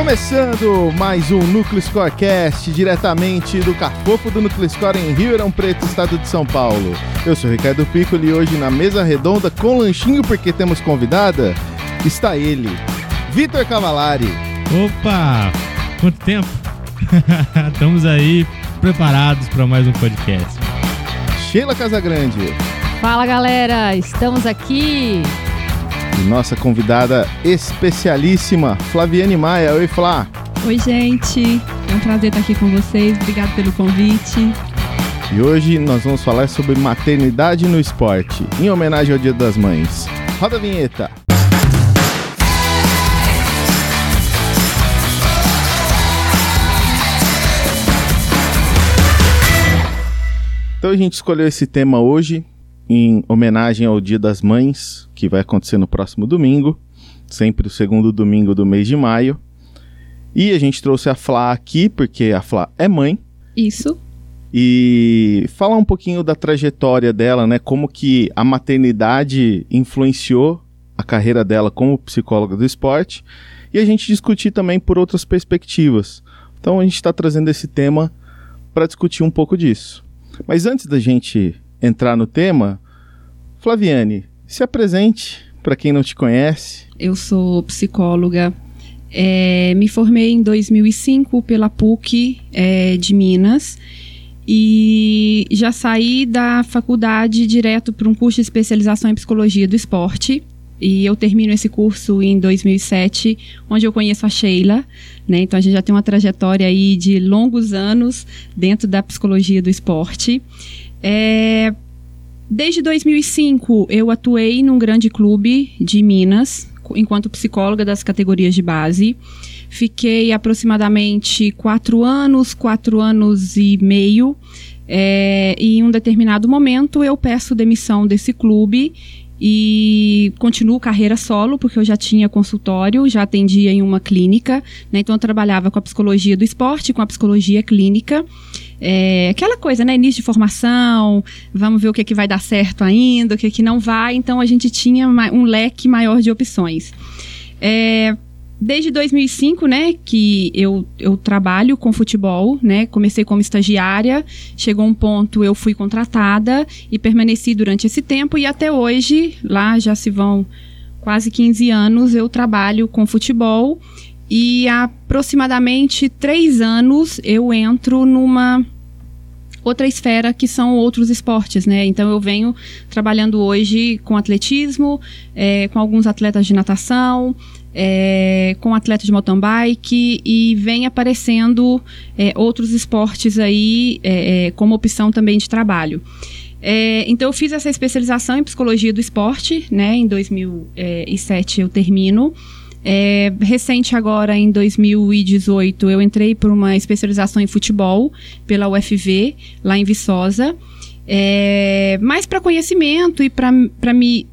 Começando mais um Núcleo Scorecast, diretamente do Cafofo do Núcleo Score em Ribeirão Preto, estado de São Paulo. Eu sou o Ricardo Piccoli e hoje na mesa redonda com lanchinho porque temos convidada, está ele, Vitor Cavalari. Opa! Quanto tempo? Estamos aí preparados para mais um podcast. Sheila Casagrande. Fala galera, estamos aqui. E nossa convidada especialíssima, Flaviane Maia. Oi, Flá. Oi, gente. É um prazer estar aqui com vocês. Obrigado pelo convite. E hoje nós vamos falar sobre maternidade no esporte, em homenagem ao Dia das Mães. Roda a vinheta. Então a gente escolheu esse tema hoje em homenagem ao Dia das Mães, que vai acontecer no próximo domingo, sempre o segundo domingo do mês de maio. E a gente trouxe a Flá aqui, porque a Flá é mãe. Isso. E falar um pouquinho da trajetória dela, né? Como que a maternidade influenciou a carreira dela como psicóloga do esporte. E a gente discutir também por outras perspectivas. Então a gente está trazendo esse tema para discutir um pouco disso. Mas antes da gente entrar no tema, Flaviane, se apresente para quem não te conhece. Eu sou psicóloga. É, me formei em 2005 pela PUC é, de Minas e já saí da faculdade direto para um curso de especialização em psicologia do esporte. E eu termino esse curso em 2007, onde eu conheço a Sheila, né? Então a gente já tem uma trajetória aí de longos anos dentro da psicologia do esporte. É, desde 2005 eu atuei num grande clube de Minas, enquanto psicóloga das categorias de base. Fiquei aproximadamente quatro anos, quatro anos e meio. É, e em um determinado momento eu peço demissão desse clube e continuo carreira solo, porque eu já tinha consultório, já atendia em uma clínica, né? Então eu trabalhava com a psicologia do esporte, com a psicologia clínica. É, aquela coisa, né? Início de formação, vamos ver o que, que vai dar certo ainda, o que, que não vai. Então a gente tinha um leque maior de opções. É, desde 2005, né, que eu, eu trabalho com futebol, né, comecei como estagiária, chegou um ponto eu fui contratada e permaneci durante esse tempo e até hoje, lá já se vão quase 15 anos, eu trabalho com futebol e há aproximadamente três anos eu entro numa outra esfera que são outros esportes, né? Então eu venho trabalhando hoje com atletismo, é, com alguns atletas de natação, é, com atletas de mountain bike e vem aparecendo é, outros esportes aí é, é, como opção também de trabalho. É, então eu fiz essa especialização em psicologia do esporte, né? Em 2007 eu termino. É, recente agora, em 2018, eu entrei por uma especialização em futebol pela UFV, lá em Viçosa. É, mais para conhecimento e para me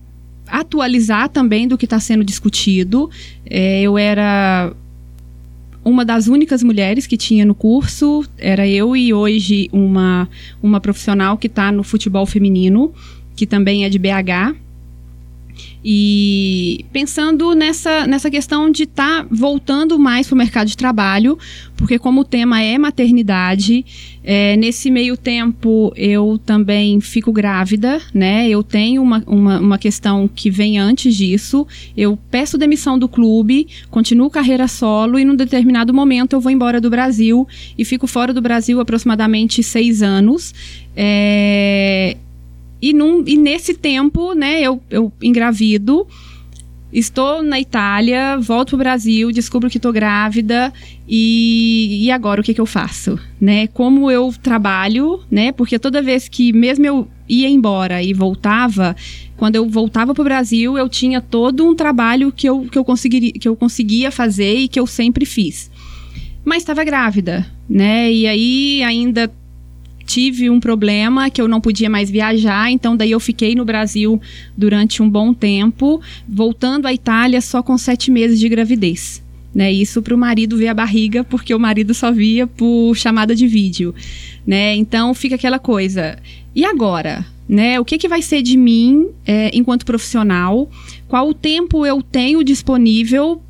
atualizar também do que está sendo discutido. É, eu era uma das únicas mulheres que tinha no curso, era eu e hoje uma, uma profissional que está no futebol feminino, que também é de BH, e pensando nessa, nessa questão de estar tá voltando mais para o mercado de trabalho, porque como o tema é maternidade, é, nesse meio tempo eu também fico grávida, né? Eu tenho uma, uma, uma questão que vem antes disso. Eu peço demissão do clube, continuo carreira solo e num determinado momento eu vou embora do Brasil e fico fora do Brasil aproximadamente seis anos. É, e, num, e nesse tempo, né, eu, eu engravido, estou na Itália, volto pro Brasil, descubro que estou grávida e, e agora o que, que eu faço, né? Como eu trabalho, né? Porque toda vez que mesmo eu ia embora e voltava, quando eu voltava para o Brasil, eu tinha todo um trabalho que eu, que, eu conseguiria, que eu conseguia fazer e que eu sempre fiz. Mas estava grávida, né? E aí ainda tive um problema que eu não podia mais viajar, então daí eu fiquei no Brasil durante um bom tempo, voltando à Itália só com sete meses de gravidez. Né, isso para o marido ver a barriga, porque o marido só via por chamada de vídeo. Né? Então fica aquela coisa. E agora? Né? O que, que vai ser de mim é, enquanto profissional? Qual o tempo eu tenho disponível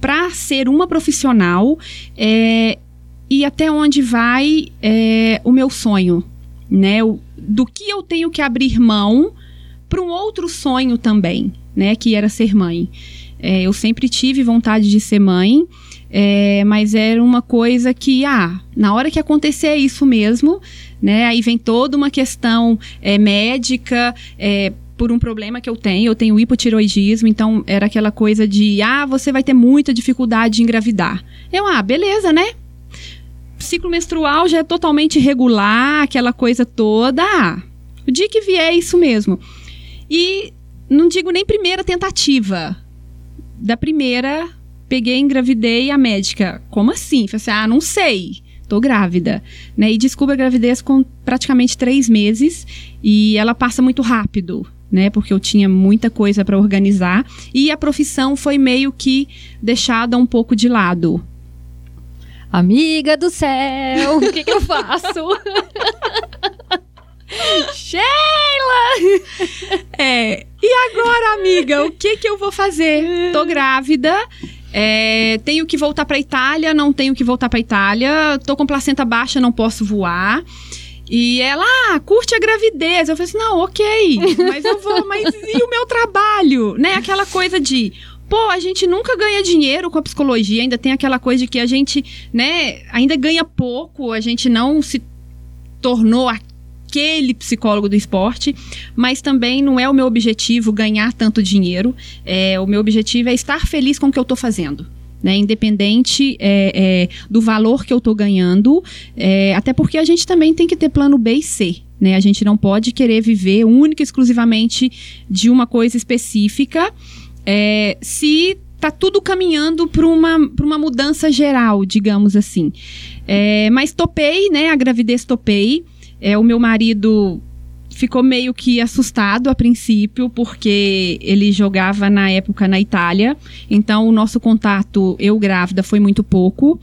para ser uma profissional é, e até onde vai é, o meu sonho, né? O, do que eu tenho que abrir mão para um outro sonho também, né? Que era ser mãe. É, eu sempre tive vontade de ser mãe, é, mas era uma coisa que, ah, na hora que acontecer isso mesmo, né? Aí vem toda uma questão é, médica, é, por um problema que eu tenho, eu tenho hipotiroidismo, então era aquela coisa de, ah, você vai ter muita dificuldade de engravidar. Eu, ah, beleza, né? Ciclo menstrual já é totalmente irregular, aquela coisa toda. Ah, o dia que vier é isso mesmo. E não digo nem primeira tentativa. Da primeira, peguei, engravidei a médica. Como assim? Falei assim, ah, não sei tô grávida, né? E descubro a gravidez com praticamente três meses e ela passa muito rápido, né? Porque eu tinha muita coisa para organizar e a profissão foi meio que deixada um pouco de lado. Amiga do céu, o que, que eu faço? Sheila! É, e agora, amiga, o que que eu vou fazer? Tô grávida, é, tenho que voltar para Itália, não tenho que voltar para Itália. Tô com placenta baixa, não posso voar. E ela, ah, curte a gravidez. Eu falei assim, não, ok, mas eu vou, mas e o meu trabalho? Né? Aquela coisa de, pô, a gente nunca ganha dinheiro com a psicologia, ainda tem aquela coisa de que a gente, né, ainda ganha pouco, a gente não se tornou aquele psicólogo do esporte, mas também não é o meu objetivo ganhar tanto dinheiro. É, o meu objetivo é estar feliz com o que eu estou fazendo. Né, independente é, é, do valor que eu estou ganhando, é, até porque a gente também tem que ter plano B e C. Né? A gente não pode querer viver única e exclusivamente de uma coisa específica é, se tá tudo caminhando para uma, uma mudança geral, digamos assim. É, mas topei, né? A gravidez topei. É, o meu marido ficou meio que assustado a princípio, porque ele jogava na época na Itália. Então, o nosso contato, eu grávida, foi muito pouco.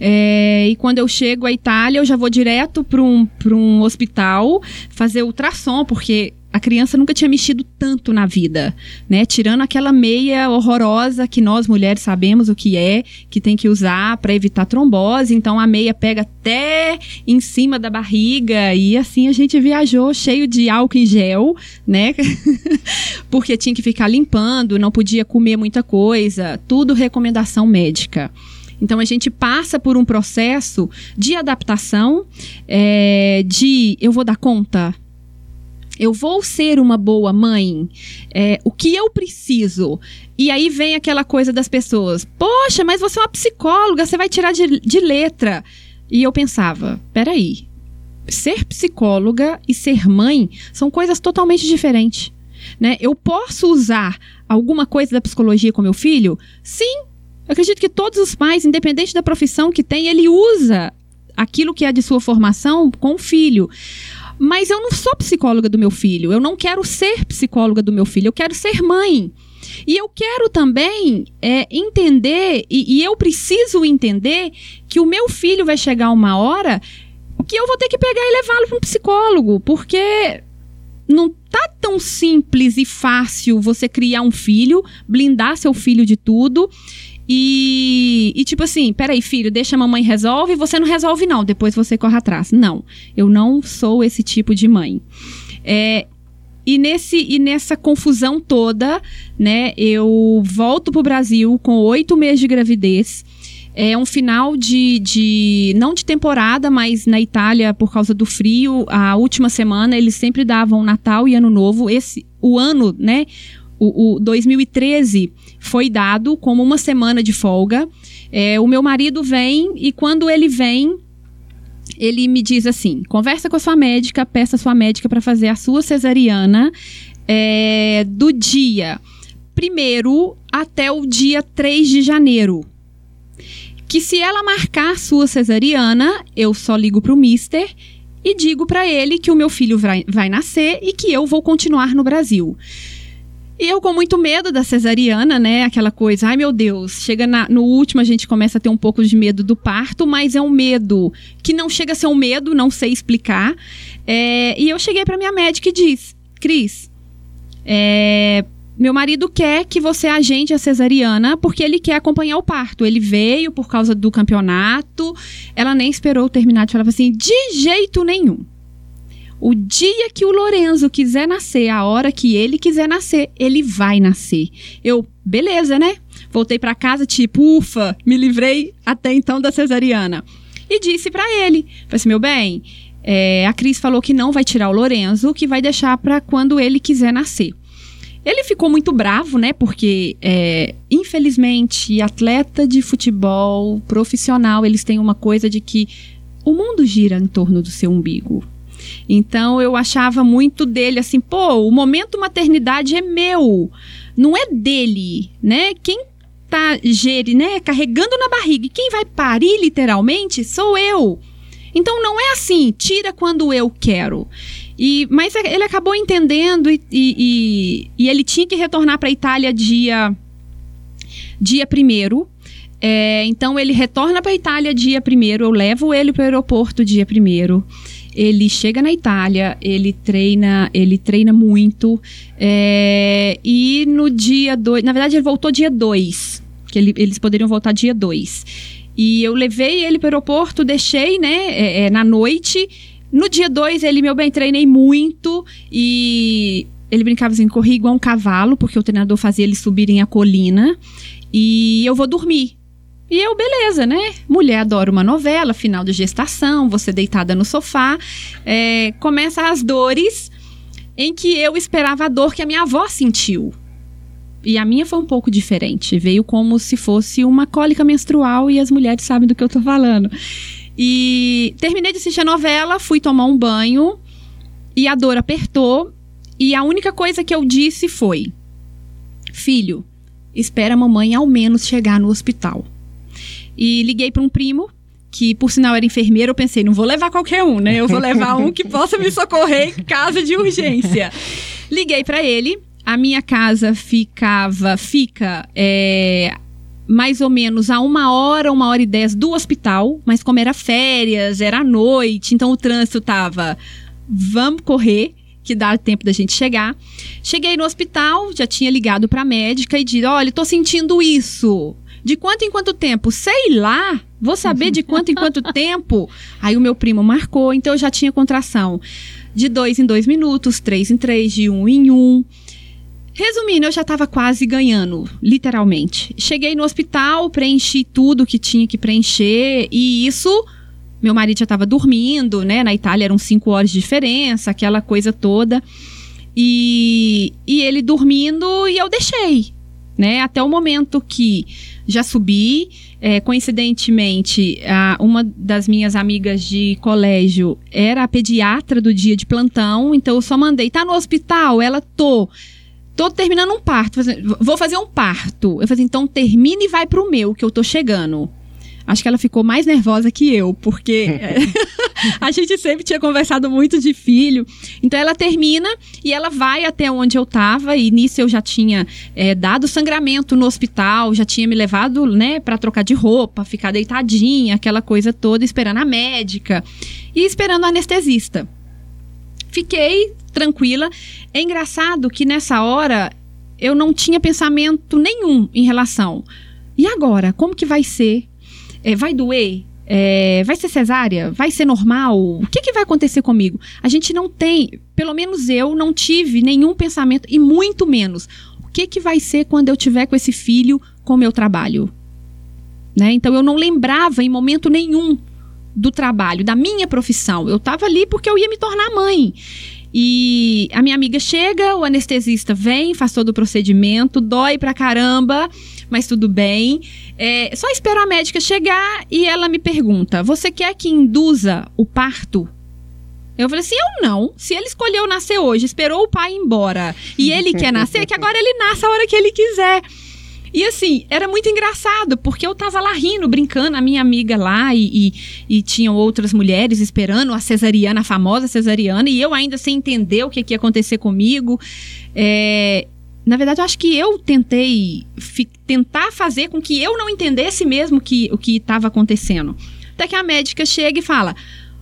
É, e quando eu chego à Itália, eu já vou direto para um, um hospital fazer ultrassom, porque a criança nunca tinha mexido tanto na vida, né? Tirando aquela meia horrorosa que nós mulheres sabemos o que é, que tem que usar para evitar trombose. Então a meia pega até em cima da barriga e assim a gente viajou cheio de álcool em gel, né? Porque tinha que ficar limpando, não podia comer muita coisa, tudo recomendação médica. Então a gente passa por um processo de adaptação, é, de eu vou dar conta, eu vou ser uma boa mãe? É, o que eu preciso? E aí vem aquela coisa das pessoas: Poxa, mas você é uma psicóloga, você vai tirar de, de letra. E eu pensava: peraí, ser psicóloga e ser mãe são coisas totalmente diferentes. Né? Eu posso usar alguma coisa da psicologia com meu filho? Sim. Eu acredito que todos os pais, independente da profissão que tem, ele usa aquilo que é de sua formação com o filho. Mas eu não sou psicóloga do meu filho. Eu não quero ser psicóloga do meu filho. Eu quero ser mãe. E eu quero também é, entender, e, e eu preciso entender, que o meu filho vai chegar uma hora que eu vou ter que pegar e levá-lo para um psicólogo, porque não tá tão simples e fácil você criar um filho, blindar seu filho de tudo e, e, tipo assim, peraí, filho, deixa a mamãe resolve, você não resolve, não, depois você corre atrás. Não, eu não sou esse tipo de mãe. É, e, nesse, e nessa confusão toda, né, eu volto pro Brasil com oito meses de gravidez. É um final de, de. não de temporada, mas na Itália, por causa do frio, a última semana eles sempre davam Natal e Ano Novo. Esse, o ano, né? O, o 2013 foi dado como uma semana de folga. É, o meu marido vem e quando ele vem, ele me diz assim: conversa com a sua médica, peça a sua médica para fazer a sua cesariana é, do dia primeiro até o dia 3 de janeiro. Que se ela marcar a sua cesariana, eu só ligo para o mister e digo para ele que o meu filho vai, vai nascer e que eu vou continuar no Brasil. E eu com muito medo da cesariana, né? Aquela coisa, ai meu Deus, chega na, no último a gente começa a ter um pouco de medo do parto, mas é um medo que não chega a ser um medo, não sei explicar. É, e eu cheguei para minha médica e disse, Cris, é, meu marido quer que você agende a cesariana porque ele quer acompanhar o parto. Ele veio por causa do campeonato. Ela nem esperou terminar de falar assim, de jeito nenhum. O dia que o Lorenzo quiser nascer, a hora que ele quiser nascer, ele vai nascer. Eu, beleza, né? Voltei para casa, tipo, ufa, me livrei até então da cesariana. E disse para ele: falei assim, meu bem, é, a Cris falou que não vai tirar o Lorenzo, que vai deixar para quando ele quiser nascer. Ele ficou muito bravo, né? Porque, é, infelizmente, atleta de futebol profissional, eles têm uma coisa de que o mundo gira em torno do seu umbigo. Então eu achava muito dele assim, pô, o momento maternidade é meu, não é dele, né? Quem tá gere, né, carregando na barriga e quem vai parir literalmente sou eu. Então não é assim, tira quando eu quero. E, mas ele acabou entendendo e, e, e ele tinha que retornar para a Itália dia dia primeiro. É, então ele retorna para a Itália dia primeiro. Eu levo ele para o aeroporto dia primeiro. Ele chega na Itália, ele treina, ele treina muito. É, e no dia 2, na verdade ele voltou dia 2, que ele, eles poderiam voltar dia 2. E eu levei ele para o aeroporto, deixei, né, é, é, na noite. No dia 2, ele, meu bem, treinei muito e ele brincava assim, corri igual um cavalo, porque o treinador fazia eles subirem a colina. E eu vou dormir. E eu, beleza, né? Mulher adora uma novela, final de gestação, você deitada no sofá. É, começa as dores em que eu esperava a dor que a minha avó sentiu. E a minha foi um pouco diferente. Veio como se fosse uma cólica menstrual e as mulheres sabem do que eu tô falando. E terminei de assistir a novela, fui tomar um banho e a dor apertou. E a única coisa que eu disse foi: Filho, espera a mamãe ao menos chegar no hospital. E liguei para um primo, que por sinal era enfermeiro, eu pensei, não vou levar qualquer um, né? Eu vou levar um que possa me socorrer em caso de urgência. Liguei para ele. A minha casa ficava, fica é, mais ou menos a uma hora, uma hora e dez do hospital, mas como era férias, era noite, então o trânsito tava, vamos correr, que dá tempo da gente chegar. Cheguei no hospital, já tinha ligado para a médica e disse: olha, tô sentindo isso. De quanto em quanto tempo? Sei lá. Vou saber de quanto em quanto tempo. Aí o meu primo marcou, então eu já tinha contração. De dois em dois minutos, três em três, de um em um. Resumindo, eu já estava quase ganhando, literalmente. Cheguei no hospital, preenchi tudo que tinha que preencher e isso. Meu marido já estava dormindo, né? Na Itália eram cinco horas de diferença, aquela coisa toda. E, e ele dormindo e eu deixei, né? Até o momento que já subi. É, coincidentemente, a, uma das minhas amigas de colégio era a pediatra do dia de plantão, então eu só mandei, tá no hospital? Ela tô. Tô terminando um parto, vou fazer um parto. Eu falei, então termine e vai pro meu, que eu tô chegando. Acho que ela ficou mais nervosa que eu, porque a gente sempre tinha conversado muito de filho. Então ela termina e ela vai até onde eu tava, e nisso eu já tinha é, dado sangramento no hospital, já tinha me levado, né, para trocar de roupa, ficar deitadinha, aquela coisa toda, esperando a médica e esperando a anestesista. Fiquei tranquila. É engraçado que nessa hora eu não tinha pensamento nenhum em relação. E agora? Como que vai ser? É, vai doer? É, vai ser cesárea? Vai ser normal? O que, que vai acontecer comigo? A gente não tem, pelo menos eu não tive nenhum pensamento, e muito menos, o que, que vai ser quando eu tiver com esse filho com o meu trabalho? Né? Então eu não lembrava em momento nenhum do trabalho, da minha profissão. Eu estava ali porque eu ia me tornar mãe. E a minha amiga chega, o anestesista vem, faz todo o procedimento, dói pra caramba mas tudo bem. É, só espero a médica chegar e ela me pergunta: Você quer que induza o parto? Eu falei assim, eu não. Se ele escolheu nascer hoje, esperou o pai ir embora e ele quer nascer, que agora ele nasce a hora que ele quiser. E assim, era muito engraçado, porque eu tava lá rindo, brincando, a minha amiga lá, e, e, e tinham outras mulheres esperando a cesariana, a famosa cesariana, e eu ainda sem entender o que, que ia acontecer comigo. É, na verdade, eu acho que eu tentei tentar fazer com que eu não entendesse mesmo que, o que estava acontecendo. Até que a médica chega e fala: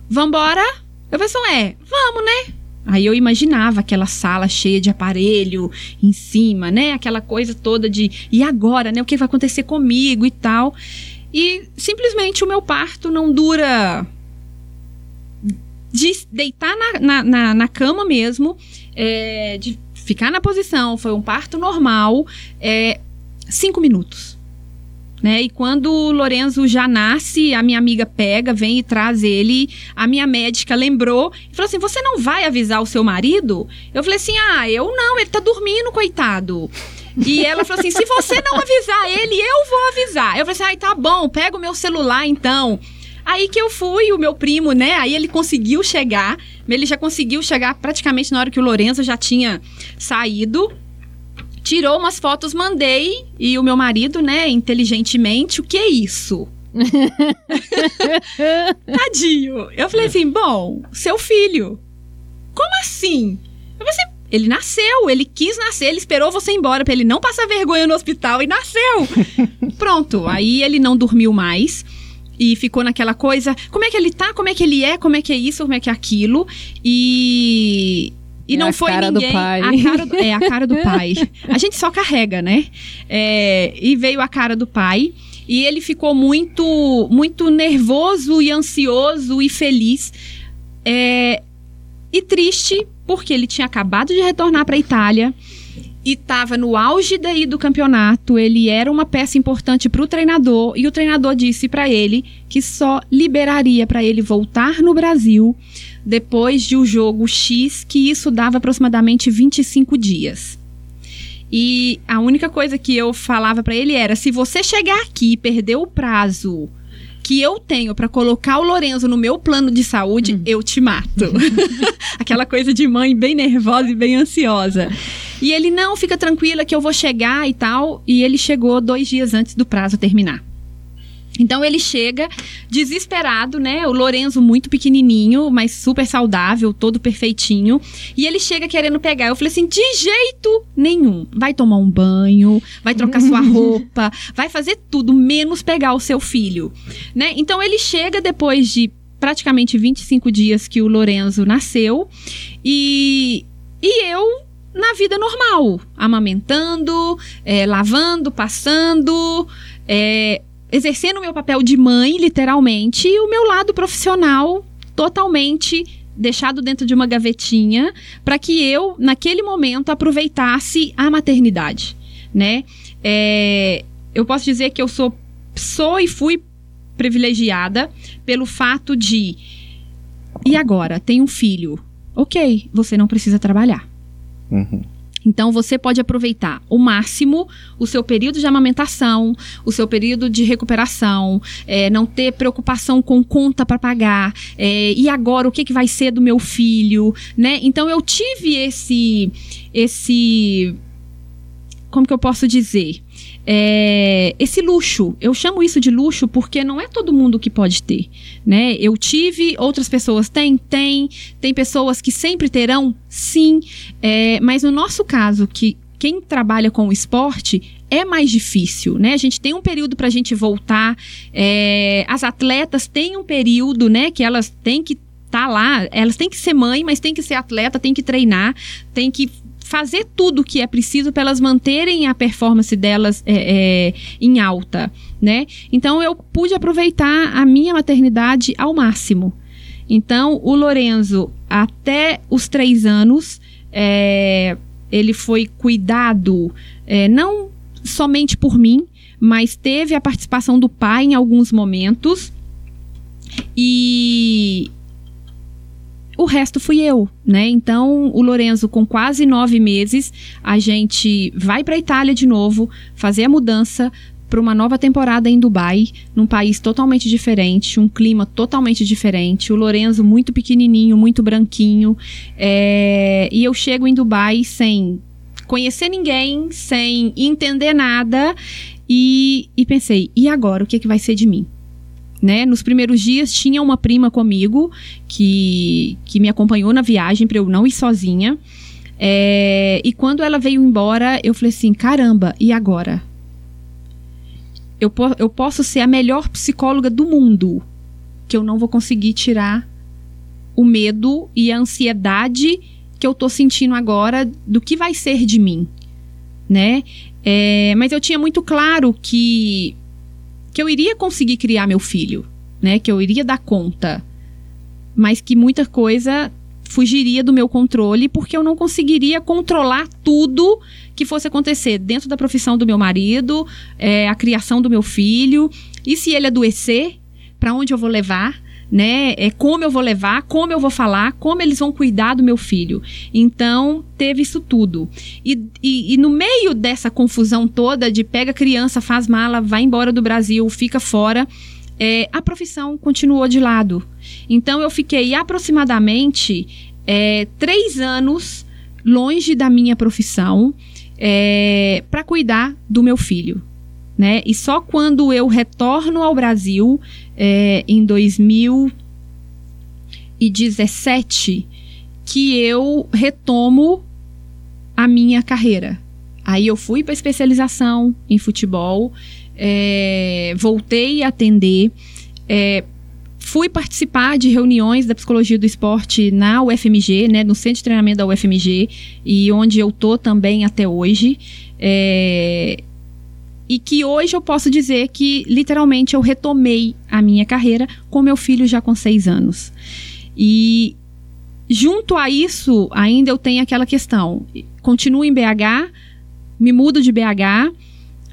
Vambora? Eu falei assim: é, vamos, né? Aí eu imaginava aquela sala cheia de aparelho em cima, né? Aquela coisa toda de e agora, né? O que vai acontecer comigo e tal. E simplesmente o meu parto não dura de deitar na, na, na, na cama mesmo, é, de ficar na posição, foi um parto normal, é, cinco minutos. Né? E quando o Lorenzo já nasce, a minha amiga pega, vem e traz ele. A minha médica lembrou e falou assim: Você não vai avisar o seu marido? Eu falei assim: Ah, eu não, ele tá dormindo, coitado. E ela falou assim: Se você não avisar ele, eu vou avisar. Eu falei assim: Ai, tá bom, pega o meu celular então. Aí que eu fui, o meu primo, né? Aí ele conseguiu chegar. Ele já conseguiu chegar praticamente na hora que o Lorenzo já tinha saído tirou umas fotos, mandei. E o meu marido, né, inteligentemente, o que é isso? Tadinho. Eu falei assim: bom, seu filho. Como assim? Eu falei assim, ele nasceu, ele quis nascer, ele esperou você ir embora pra ele não passar vergonha no hospital e nasceu. Pronto, aí ele não dormiu mais e ficou naquela coisa, como é que ele tá, como é que ele é, como é que é isso, como é que é aquilo. E e É não a foi cara do ninguém. pai. A cara do, é a cara do pai. A gente só carrega, né? É, e veio a cara do pai. E ele ficou muito, muito nervoso e ansioso e feliz. É, e triste, porque ele tinha acabado de retornar para a Itália e estava no auge daí do campeonato. Ele era uma peça importante para o treinador e o treinador disse para ele que só liberaria para ele voltar no Brasil depois de o jogo X, que isso dava aproximadamente 25 dias. E a única coisa que eu falava para ele era: se você chegar aqui e perder o prazo que eu tenho para colocar o Lorenzo no meu plano de saúde, eu te mato. Aquela coisa de mãe bem nervosa e bem ansiosa. E ele, não, fica tranquila que eu vou chegar e tal. E ele chegou dois dias antes do prazo terminar. Então ele chega desesperado, né? O Lorenzo muito pequenininho, mas super saudável, todo perfeitinho. E ele chega querendo pegar. Eu falei assim: de jeito nenhum. Vai tomar um banho, vai trocar sua roupa, vai fazer tudo, menos pegar o seu filho, né? Então ele chega depois de praticamente 25 dias que o Lorenzo nasceu e, e eu na vida normal, amamentando, é, lavando, passando, é, exercendo o meu papel de mãe, literalmente, e o meu lado profissional totalmente deixado dentro de uma gavetinha para que eu, naquele momento, aproveitasse a maternidade, né? É, eu posso dizer que eu sou, sou e fui privilegiada pelo fato de e agora tem um filho, ok? Você não precisa trabalhar. Uhum. Então você pode aproveitar o máximo o seu período de amamentação, o seu período de recuperação, é, não ter preocupação com conta para pagar. é, e agora o que, que vai ser do meu filho, né? Então eu tive esse esse como que eu posso dizer? É, esse luxo, eu chamo isso de luxo porque não é todo mundo que pode ter, né? Eu tive, outras pessoas têm, tem, tem pessoas que sempre terão, sim, é, mas no nosso caso, que quem trabalha com o esporte é mais difícil, né? A gente tem um período para a gente voltar, é, as atletas têm um período, né, que elas têm que estar lá, elas têm que ser mãe, mas têm que ser atleta, têm que treinar, têm que fazer tudo o que é preciso para elas manterem a performance delas é, é, em alta, né? Então eu pude aproveitar a minha maternidade ao máximo. Então o Lorenzo até os três anos é, ele foi cuidado é, não somente por mim, mas teve a participação do pai em alguns momentos e o resto fui eu, né? Então, o Lorenzo, com quase nove meses, a gente vai para a Itália de novo, fazer a mudança para uma nova temporada em Dubai, num país totalmente diferente, um clima totalmente diferente. O Lorenzo muito pequenininho, muito branquinho, é, e eu chego em Dubai sem conhecer ninguém, sem entender nada, e, e pensei: e agora? O que, é que vai ser de mim? Né? Nos primeiros dias tinha uma prima comigo que, que me acompanhou na viagem para eu não ir sozinha. É, e quando ela veio embora, eu falei assim: caramba, e agora? Eu, po eu posso ser a melhor psicóloga do mundo, que eu não vou conseguir tirar o medo e a ansiedade que eu tô sentindo agora do que vai ser de mim, né? É, mas eu tinha muito claro que que eu iria conseguir criar meu filho, né? Que eu iria dar conta, mas que muita coisa fugiria do meu controle porque eu não conseguiria controlar tudo que fosse acontecer dentro da profissão do meu marido, é, a criação do meu filho, e se ele adoecer, para onde eu vou levar? Né? É como eu vou levar, como eu vou falar, como eles vão cuidar do meu filho. Então, teve isso tudo. E, e, e no meio dessa confusão toda de pega criança, faz mala, vai embora do Brasil, fica fora, é, a profissão continuou de lado. Então, eu fiquei aproximadamente é, três anos longe da minha profissão é, para cuidar do meu filho. Né? E só quando eu retorno ao Brasil, é, em 2017, que eu retomo a minha carreira. Aí eu fui para especialização em futebol, é, voltei a atender, é, fui participar de reuniões da psicologia do esporte na UFMG, né, no centro de treinamento da UFMG, e onde eu tô também até hoje. É, e que hoje eu posso dizer que literalmente eu retomei a minha carreira com meu filho já com seis anos. E junto a isso, ainda eu tenho aquela questão: continuo em BH, me mudo de BH.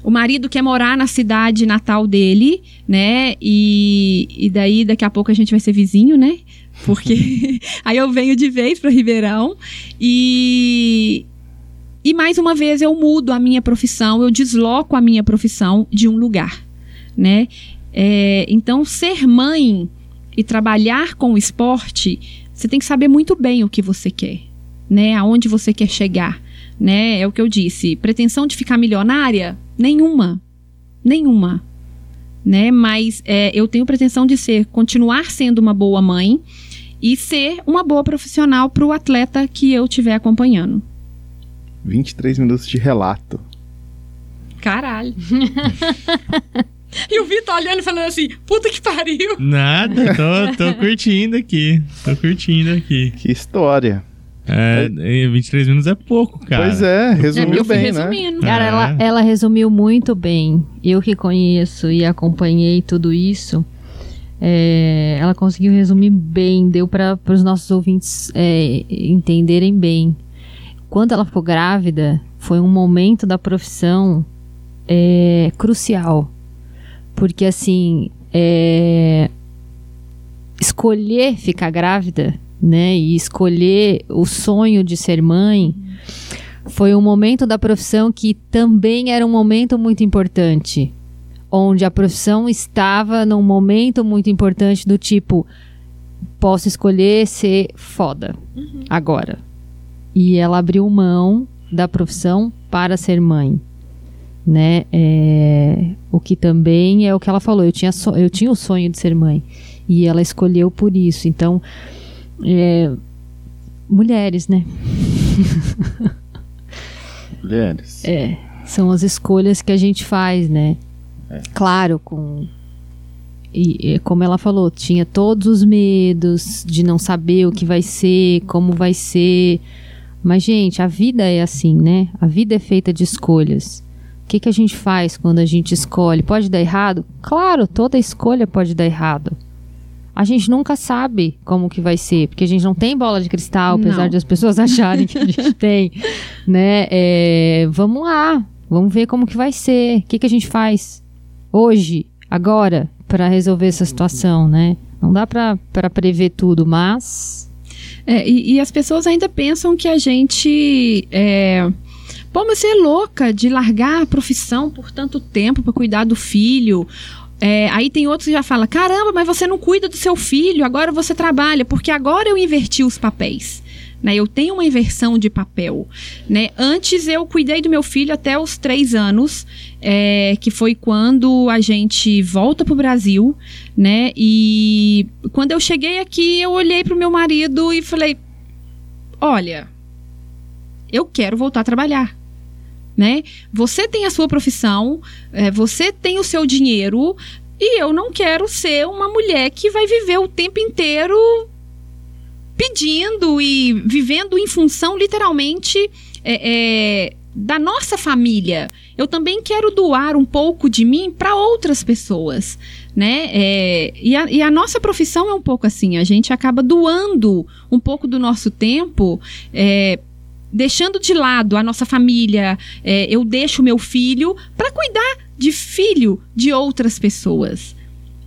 O marido quer morar na cidade natal dele, né? E, e daí daqui a pouco a gente vai ser vizinho, né? Porque aí eu venho de vez para Ribeirão e e mais uma vez eu mudo a minha profissão, eu desloco a minha profissão de um lugar, né? É, então, ser mãe e trabalhar com o esporte, você tem que saber muito bem o que você quer, né? Aonde você quer chegar, né? É o que eu disse. Pretensão de ficar milionária? Nenhuma, nenhuma, né? Mas é, eu tenho pretensão de ser, continuar sendo uma boa mãe e ser uma boa profissional para o atleta que eu estiver acompanhando. 23 minutos de relato. Caralho. e o Vitor olhando e falando assim, puta que pariu. Nada, tô, tô curtindo aqui. Tô curtindo aqui. Que história. É, 23 minutos é pouco, cara. Pois é, resumiu É, eu fui bem, né? resumindo. Cara, É. ela, ela resumiu muito bem. Eu que conheço e acompanhei tudo isso, é, ela conseguiu resumir bem, deu para os nossos ouvintes é, entenderem bem. Quando ela ficou grávida, foi um momento da profissão é, crucial. Porque, assim, é, escolher ficar grávida, né, e escolher o sonho de ser mãe, foi um momento da profissão que também era um momento muito importante. Onde a profissão estava num momento muito importante do tipo, posso escolher ser foda agora. E ela abriu mão da profissão para ser mãe. Né? É, o que também é o que ela falou. Eu tinha, so- eu tinha o sonho de ser mãe. E ela escolheu por isso. Então, é, mulheres, né? Mulheres. É, são as escolhas que a gente faz, né? Claro, com. E como ela falou, tinha todos os medos de não saber o que vai ser, como vai ser. Mas, gente, a vida é assim, né? A vida é feita de escolhas. O que, que a gente faz quando a gente escolhe? Pode dar errado? Claro, toda escolha pode dar errado. A gente nunca sabe como que vai ser, porque a gente não tem bola de cristal, apesar Não. de as pessoas acharem que a gente tem, né? É, vamos lá, vamos ver como que vai ser. O que, que a gente faz hoje, agora, para resolver essa situação, né? Não dá para prever tudo, mas É, e, e as pessoas ainda pensam que a gente. É... Pô, mas você é louca de largar a profissão por tanto tempo para cuidar do filho. É, aí tem outros que já falam: caramba, mas você não cuida do seu filho, agora você trabalha, porque agora eu inverti os papéis. Né? Eu tenho uma inversão de papel. Né? Antes eu cuidei do meu filho até os três anos, é, que foi quando a gente volta pro Brasil, né? E quando eu cheguei aqui, eu olhei pro meu marido e falei: Olha, eu quero voltar a trabalhar. Né? Você tem a sua profissão, é, você tem o seu dinheiro, e eu não quero ser uma mulher que vai viver o tempo inteiro pedindo e vivendo em função, literalmente, é, é, da nossa família. Eu também quero doar um pouco de mim para outras pessoas, né? É, e, a, e, a, nossa profissão é um pouco assim. A gente acaba doando um pouco do nosso tempo. É, deixando de lado a nossa família, é, eu deixo meu filho para cuidar de filho de outras pessoas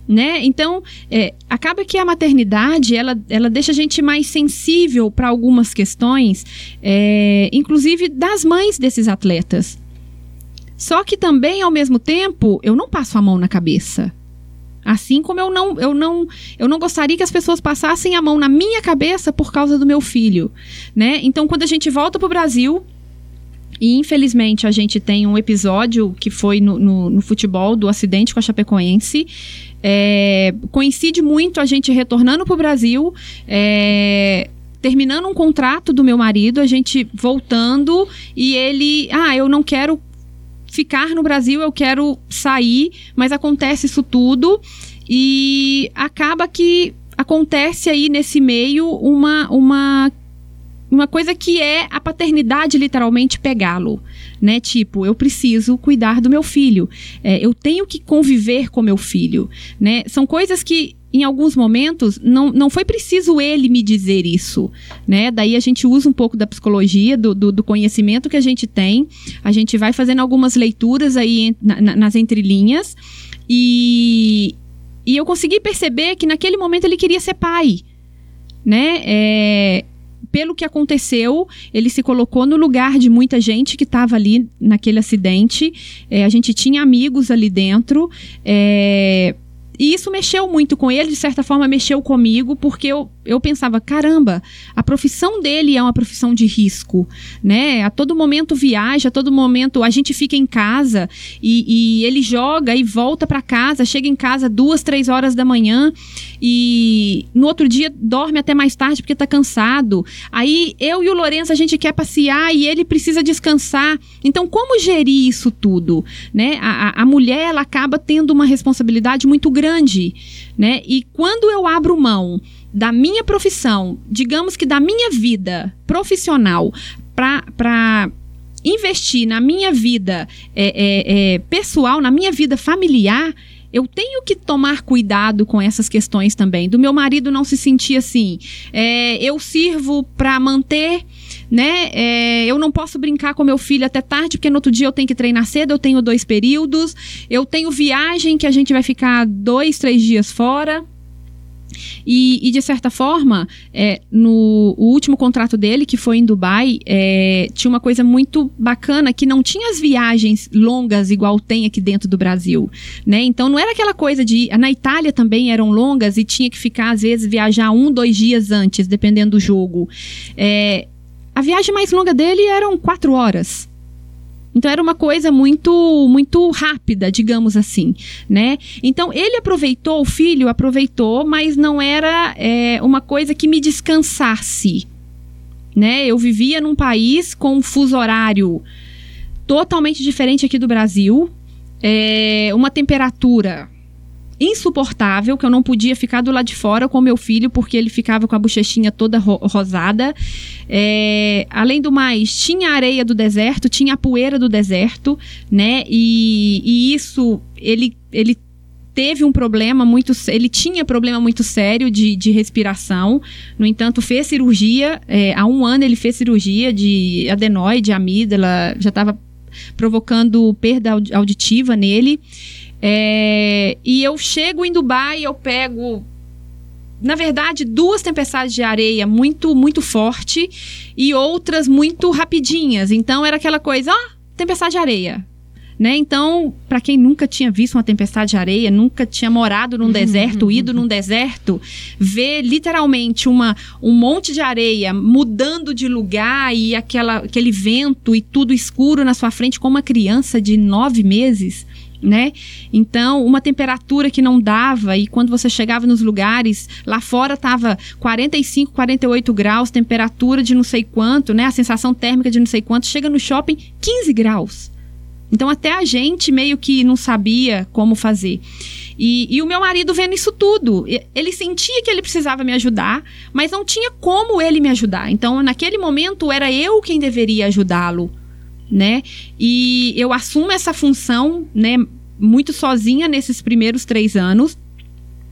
né? Então, é, acaba que a maternidade, ela, ela deixa a gente mais sensível para algumas questões, é, inclusive das mães desses atletas. Só que também, ao mesmo tempo, eu não passo a mão na cabeça. Assim como eu não, eu não, eu não gostaria que as pessoas passassem a mão na minha cabeça por causa do meu filho, né? Então, quando a gente volta para o Brasil, e infelizmente a gente tem um episódio que foi no, no, no futebol do acidente com a Chapecoense, é, coincide muito a gente retornando para o Brasil. É, terminando um contrato do meu marido, a gente voltando e ele, ah, eu não quero ficar no Brasil, eu quero sair, mas acontece isso tudo e acaba que acontece aí nesse meio uma uma uma coisa que é a paternidade literalmente pegá-lo, né? Tipo, eu preciso cuidar do meu filho, é, eu tenho que conviver com meu filho, né? São coisas que em alguns momentos não, não foi preciso ele me dizer isso, né? Daí a gente usa um pouco da psicologia, do, do, do conhecimento que a gente tem, a gente vai fazendo algumas leituras aí na, na, nas entrelinhas e, e eu consegui perceber que naquele momento ele queria ser pai, né? É, pelo que aconteceu, ele se colocou no lugar de muita gente que estava ali naquele acidente. É, a gente tinha amigos ali dentro. É, e isso mexeu muito com ele, de certa forma mexeu comigo, porque eu, eu pensava, caramba, a profissão dele é uma profissão de risco, né? A todo momento viaja, a todo momento a gente fica em casa e, e ele joga e volta para casa, chega em casa duas, três horas da manhã e no outro dia dorme até mais tarde porque tá cansado. Aí eu e o Lourenço a gente quer passear e ele precisa descansar. Então, como gerir isso tudo? Né? A, a mulher ela acaba tendo uma responsabilidade muito grande. Né? E quando eu abro mão da minha profissão, digamos que da minha vida profissional, para investir na minha vida é, é, é, pessoal, na minha vida familiar, eu tenho que tomar cuidado com essas questões também. Do meu marido não se sentir assim. É, eu sirvo para manter, né? É, eu não posso brincar com meu filho até tarde, porque no outro dia eu tenho que treinar cedo, eu tenho dois períodos. Eu tenho viagem que a gente vai ficar dois, três dias fora. E, e de certa forma, é, no último contrato dele, que foi em Dubai, é, tinha uma coisa muito bacana que não tinha as viagens longas igual tem aqui dentro do Brasil, né? Então não era aquela coisa de na Itália também eram longas e tinha que ficar às vezes viajar um, dois dias antes, dependendo do jogo. É, a viagem mais longa dele eram quatro horas. Então era uma coisa muito muito rápida, digamos assim, né? Então ele aproveitou, o filho aproveitou, mas não era é, uma coisa que me descansasse, né? Eu vivia num país com um fuso horário totalmente diferente aqui do Brasil, é, uma temperatura insuportável, que eu não podia ficar do lado de fora com meu filho, porque ele ficava com a bochechinha toda ro rosada. É, além do mais, tinha a areia do deserto, tinha a poeira do deserto, né? E, e isso, ele, ele teve um problema muito ele tinha problema muito sério de, de respiração no entanto fez cirurgia é, há um ano ele fez cirurgia de adenoide amígdala já estava provocando perda auditiva nele é, e eu chego em Dubai, eu pego na verdade, duas tempestades de areia muito, muito forte e outras muito rapidinhas. Então era aquela coisa, ó, tempestade de areia. Né? Então, para quem nunca tinha visto uma tempestade de areia, nunca tinha morado num deserto, ido num deserto, ver literalmente uma, um monte de areia mudando de lugar e aquela, aquele vento e tudo escuro na sua frente com uma criança de nove meses, né? Então, uma temperatura que não dava e quando você chegava nos lugares, lá fora tava 45, 48 graus, temperatura de não sei quanto, né? A sensação térmica de não sei quanto, chega no shopping 15 graus. Então, até a gente meio que não sabia como fazer. E, e o meu marido vendo isso tudo, ele sentia que ele precisava me ajudar, mas não tinha como ele me ajudar. Então, naquele momento, era eu quem deveria ajudá-lo, né? E eu assumo essa função, né? Muito sozinha nesses primeiros três anos.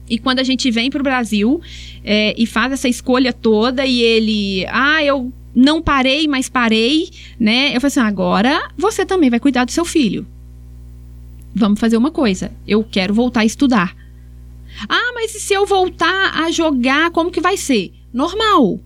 E quando a gente vem para o Brasil é, e faz essa escolha toda e ele, ah, eu não parei, mas parei, né? Eu falei assim, agora você também vai cuidar do seu filho. Vamos fazer uma coisa. Eu quero voltar a estudar. Ah, mas e se eu voltar a jogar, como que vai ser? Normal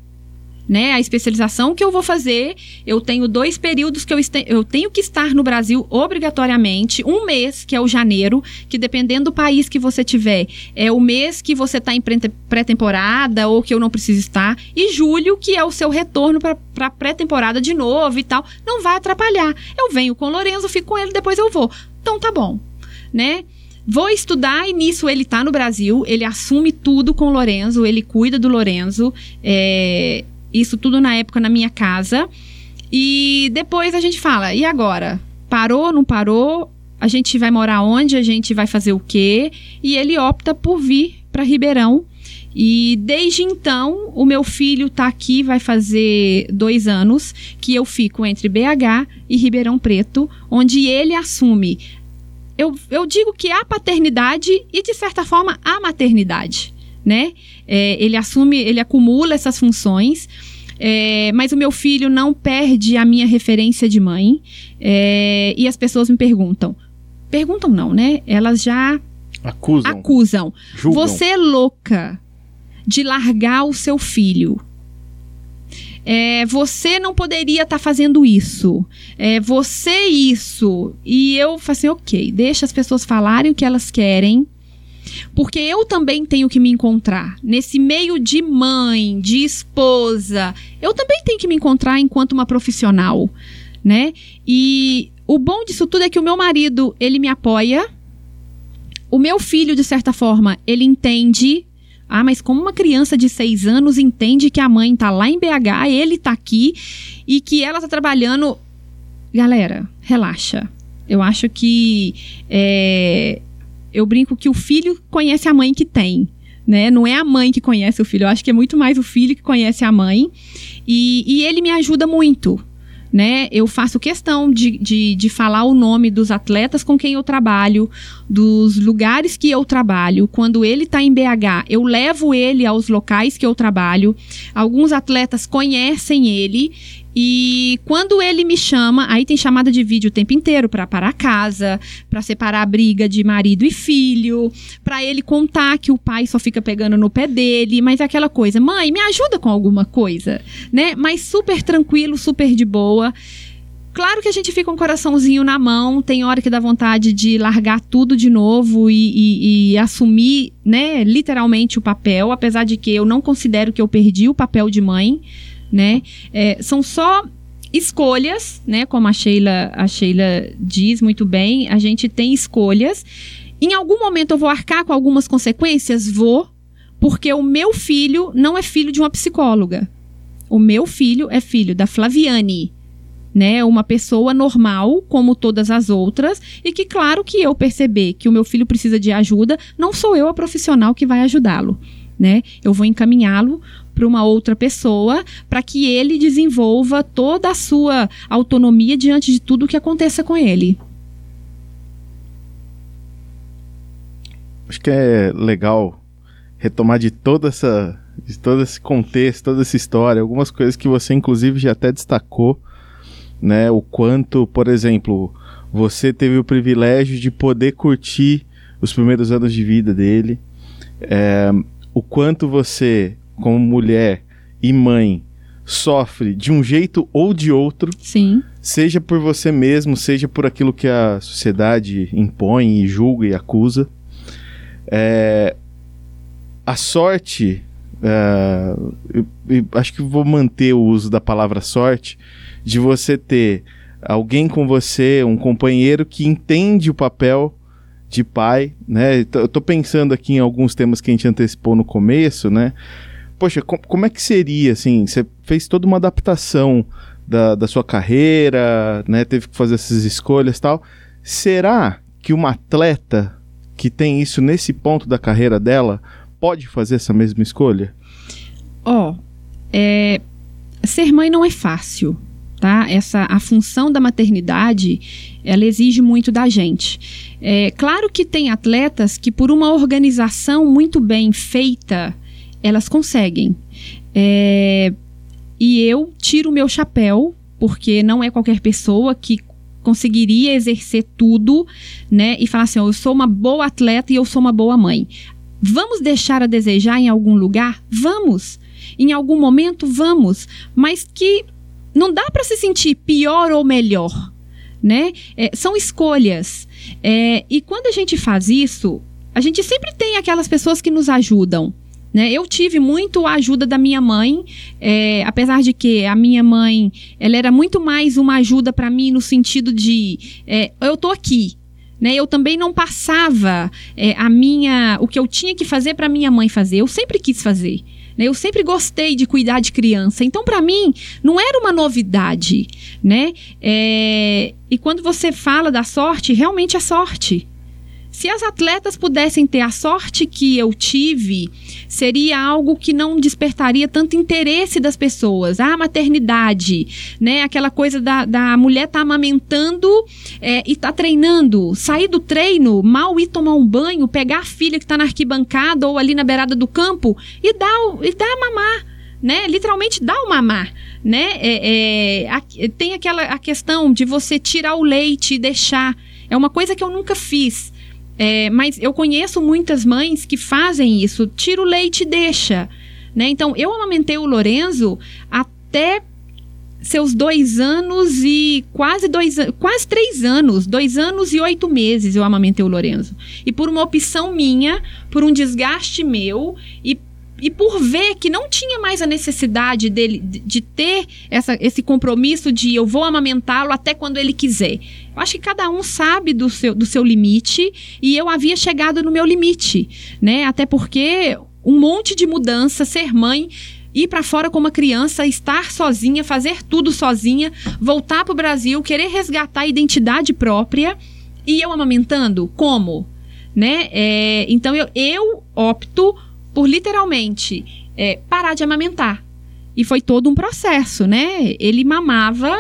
né? A especialização que eu vou fazer, eu tenho dois períodos que eu, eu tenho que estar no Brasil obrigatoriamente. Um mês, que é o janeiro, que dependendo do país que você tiver, é o mês que você está em pré-temporada ou que eu não preciso estar. E julho, que é o seu retorno para pré-temporada de novo e tal. Não vai atrapalhar. Eu venho com o Lorenzo, fico com ele, depois eu vou. Então tá bom, né? Vou estudar e nisso ele tá no Brasil, ele assume tudo com o Lorenzo, ele cuida do Lorenzo. É, isso tudo na época na minha casa. E depois a gente fala, e agora? Parou, não parou? A gente vai morar onde? A gente vai fazer o quê? E ele opta por vir para Ribeirão. E desde então, o meu filho está aqui, vai fazer dois anos que eu fico entre BH e Ribeirão Preto, onde ele assume. Eu, eu digo que a paternidade e, de certa forma, a maternidade né? É, ele assume, ele acumula essas funções. É, mas o meu filho não perde a minha referência de mãe. É, e as pessoas me perguntam. Perguntam não, né? Elas já acusam. acusam. Você é louca de largar o seu filho. É, você não poderia estar tá fazendo isso. É, você isso. E eu falei assim, ok, deixa as pessoas falarem o que elas querem. Porque eu também tenho que me encontrar nesse meio de mãe, de esposa. Eu também tenho que me encontrar enquanto uma profissional, né? E o bom disso tudo é que o meu marido, ele me apoia. O meu filho, de certa forma, ele entende. Ah, mas como uma criança de seis anos entende que a mãe tá lá em BH, ele tá aqui e que ela tá trabalhando. Galera, relaxa. Eu acho que é, eu brinco que o filho conhece a mãe que tem. Né? Não é a mãe que conhece o filho, eu acho que é muito mais o filho que conhece a mãe. E, e ele me ajuda muito. Né? Eu faço questão de, de, de, falar o nome dos atletas com quem eu trabalho, dos lugares que eu trabalho. Quando ele está em BH, eu levo ele aos locais que eu trabalho. Alguns atletas conhecem ele e quando ele me chama, aí tem chamada de vídeo o tempo inteiro para parar a casa, para separar a briga de marido e filho, para ele contar que o pai só fica pegando no pé dele, mas é aquela coisa, mãe, me ajuda com alguma coisa, né? Mas super tranquilo, super de boa. Claro que a gente fica com um coraçãozinho na mão, tem hora que dá vontade de largar tudo de novo e, e, e, assumir, né, literalmente o papel, apesar de que eu não considero que eu perdi o papel de mãe né? É, são só escolhas, né? Como a Sheila, a Sheila diz muito bem, a gente tem escolhas. Em algum momento eu vou arcar com algumas consequências? Vou, porque o meu filho não é filho de uma psicóloga. O meu filho é filho da Flaviane, né? Uma pessoa normal, como todas as outras, e que, claro, que eu perceber que o meu filho precisa de ajuda, não sou eu a profissional que vai ajudá-lo. Né? Eu vou encaminhá-lo para uma outra pessoa, para que ele desenvolva toda a sua autonomia diante de tudo que aconteça com ele. Acho que é legal retomar de toda essa de todo esse contexto, toda essa história, algumas coisas que você inclusive já até destacou, né, o quanto, por exemplo, você teve o privilégio de poder curtir os primeiros anos de vida dele, é, o quanto você como mulher e mãe sofre de um jeito ou de outro. Sim. Seja por você mesmo, seja por aquilo que a sociedade impõe e julga e acusa. É, a sorte, é, eu, eu acho que vou manter o uso da palavra sorte, de você ter alguém com você, um companheiro que entende o papel de pai, né? Eu tô pensando aqui em alguns temas que a gente antecipou no começo, né? Poxa, com, como é que seria, assim, você fez toda uma adaptação da, da sua carreira, né, teve que fazer essas escolhas tal. Será que uma atleta que tem isso nesse ponto da carreira dela pode fazer essa mesma escolha? Ó, é, ser mãe não é fácil, tá? Essa a função da maternidade, ela exige muito da gente. É claro que tem atletas que por uma organização muito bem feita, elas conseguem. É, e eu tiro o meu chapéu porque não é qualquer pessoa que conseguiria exercer tudo, né? E falar assim, oh, eu sou uma boa atleta e eu sou uma boa mãe. Vamos deixar a desejar em algum lugar? Vamos. Em algum momento, vamos. Mas que não dá para se sentir pior ou melhor, né? É, são escolhas. É, e quando a gente faz isso, a gente sempre tem aquelas pessoas que nos ajudam. Né? Eu tive muito a ajuda da minha mãe, é, apesar de que a minha mãe ela era muito mais uma ajuda para mim no sentido de é, eu tô aqui, né? Eu também não passava é, a minha o que eu tinha que fazer para minha mãe fazer. Eu sempre quis fazer. Né? Eu sempre gostei de cuidar de criança. Então, para mim, não era uma novidade, né? É, e quando você fala da sorte, realmente é sorte. Se as atletas pudessem ter a sorte que eu tive, seria algo que não despertaria tanto interesse das pessoas. Ah, maternidade, né? Aquela coisa da, da mulher tá amamentando é, e tá treinando. Sair do treino, mal ir tomar um banho, pegar a filha que tá na arquibancada ou ali na beirada do campo e dar, e dar mamar. Né? Literalmente dá o mamar, né? É, é, a, tem aquela a questão de você tirar o leite e deixar. É uma coisa que eu nunca fiz. É, mas eu conheço muitas mães que fazem isso, tira o leite e deixa. Né? Então, eu amamentei o Lorenzo até seus dois anos e quase dois quase três anos, dois anos e oito meses eu amamentei o Lorenzo. E por uma opção minha, por um desgaste meu e e por ver que não tinha mais a necessidade dele de, ter essa, esse compromisso de eu vou amamentá-lo até quando ele quiser. Eu acho que cada um sabe do seu, do seu limite e eu havia chegado no meu limite, né? Até porque um monte de mudança, ser mãe ir para fora com uma criança, estar sozinha, fazer tudo sozinha, voltar para o Brasil, querer resgatar a identidade própria e eu amamentando, como? Né? É, então eu, eu opto por literalmente é, parar de amamentar. E foi todo um processo, né? Ele mamava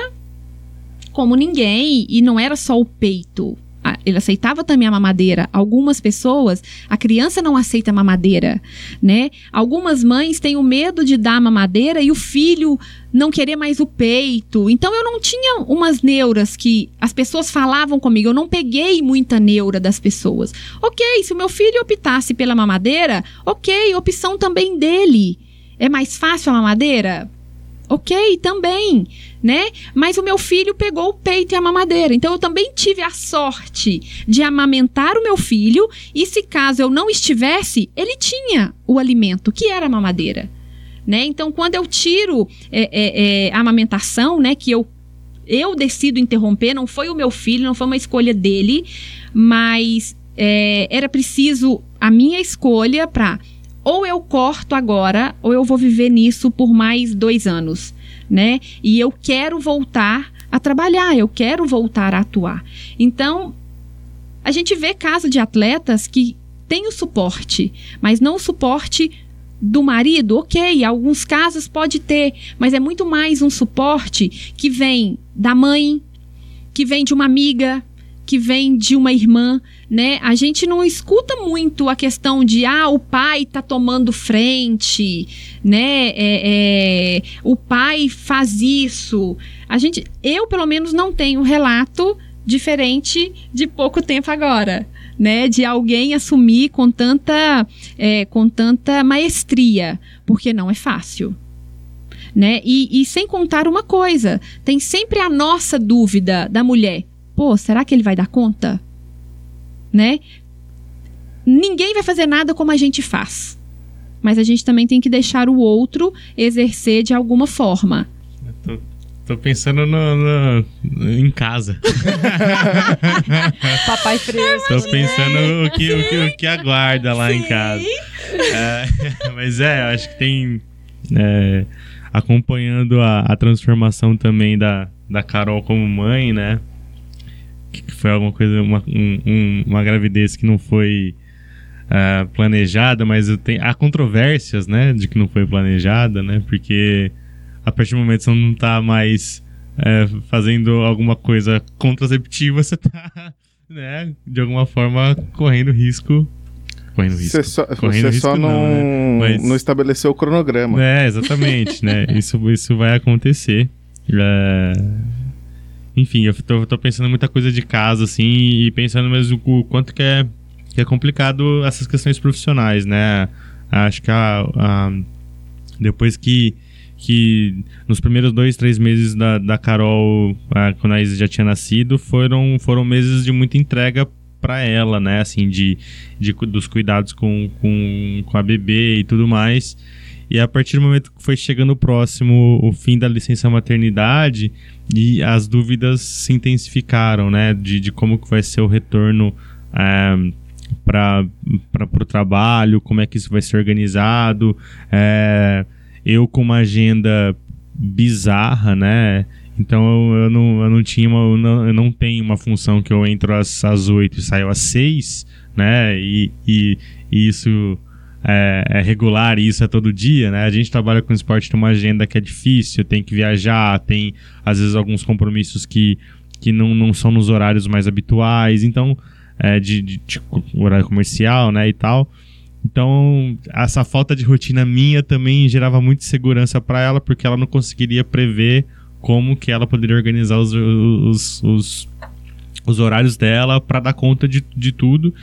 como ninguém e não era só o peito. Ele aceitava também a mamadeira. Algumas pessoas, a criança não aceita a mamadeira, né? Algumas mães têm o medo de dar a mamadeira e o filho não querer mais o peito. Então eu não tinha umas neuras que as pessoas falavam comigo. Eu não peguei muita neura das pessoas. Ok, se o meu filho optasse pela mamadeira, ok, opção também dele. É mais fácil a mamadeira? Ok, também, né? Mas o meu filho pegou o peito e a mamadeira. Então eu também tive a sorte de amamentar o meu filho e se caso eu não estivesse, ele tinha o alimento, que era a mamadeira. Né? Então, quando eu tiro é, é, é, a amamentação, né, que eu, eu decido interromper, não foi o meu filho, não foi uma escolha dele, mas é, era preciso a minha escolha para ou eu corto agora, ou eu vou viver nisso por mais dois anos, né? E eu quero voltar a trabalhar, eu quero voltar a atuar. Então, a gente vê casos de atletas que têm o suporte, mas não o suporte do marido, ok, alguns casos pode ter, mas é muito mais um suporte que vem da mãe, que vem de uma amiga, que vem de uma irmã, né? A gente não escuta muito a questão de ah, o pai tá tomando frente, né? É, é, o pai faz isso. A gente, eu pelo menos não tenho relato diferente de pouco tempo agora. Né, de alguém assumir com tanta, é, com tanta maestria, porque não é fácil. Né? E, e sem contar uma coisa, tem sempre a nossa dúvida da mulher pô, será que ele vai dar conta? Né? Ninguém vai fazer nada como a gente faz. Mas a gente também tem que deixar o outro exercer de alguma forma. Tô, tô, pensando no, no, em casa. Papai fresco. Tô pensando o que, o, que, o que aguarda lá Sim. em casa. É, mas é, eu acho que tem. É, acompanhando a, a transformação também da, da Carol como mãe, né? Que foi alguma coisa, uma, um, uma gravidez que não foi uh, planejada, mas tenho, há controvérsias, né, de que não foi planejada, né, porque a partir do momento que você não tá mais uh, fazendo alguma coisa contraceptiva, você tá, né, de alguma forma correndo risco correndo risco. Você só, correndo você risco só não, não, né? Mas- não estabeleceu o cronograma. É, exatamente, né? Isso, isso vai acontecer. É, Enfim, eu tô, tô pensando muita coisa de casa, assim, e pensando mesmo o quanto que é, que é complicado essas questões profissionais, né? Acho que a, a- depois que, que nos primeiros dois, três meses da, da Carol, ah, quando a Isa já tinha nascido, foram, foram meses de muita entrega para ela, né? Assim, de, de, dos cuidados com, com, com a bebê e tudo mais. E a partir do momento que foi chegando próximo o fim da licença maternidade, e as dúvidas se intensificaram, né? De, de como que vai ser o retorno para o trabalho, como é que isso vai ser organizado. É, eu com uma agenda bizarra, né? Então eu, eu não, eu não tinha uma, eu não, eu não tenho uma função que eu entro às, às 8 e saio às 6, né? E, e, e isso é, é regular isso é todo dia, né? A gente trabalha com esporte, tem uma agenda que é difícil, tem que viajar, tem às vezes alguns compromissos que, que não, não são nos horários mais habituais, então, é, de, de, de horário comercial, né? E tal. Então, essa falta de rotina minha também gerava muita insegurança para ela, porque ela não conseguiria prever como que ela poderia organizar os, os, os, os horários dela para dar conta de, de tudo.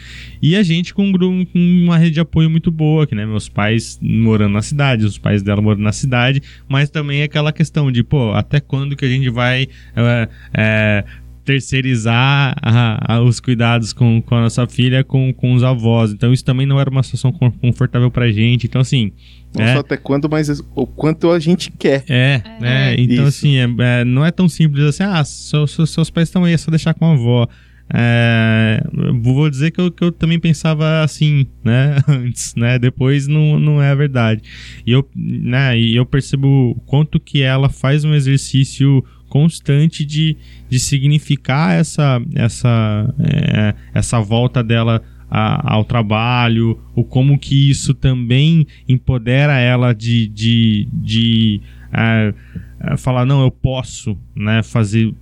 E a gente com, um com uma rede de apoio muito boa, que né, meus pais morando na cidade, os pais dela morando na cidade, mas também aquela questão de, pô, até quando que a gente vai é, é, terceirizar a- a- os cuidados com, com a nossa filha com, com os avós. Então isso também não era uma situação con- confortável pra gente. Então assim, Não É. só até quando, mas o quanto a gente quer. é, é, então Isso. assim, é, é, não é tão simples assim, ah, seu- seu- seus pais estão aí, é só deixar com a avó. É, vou dizer que eu, que eu também pensava assim, né, antes, né, depois não, não é a verdade. E eu, né, e eu percebo o quanto que ela faz um exercício constante de, de significar essa, essa, é, essa volta dela a- ao trabalho, o como que isso também empodera ela de, de, de é, é, falar, não, eu posso né, fazer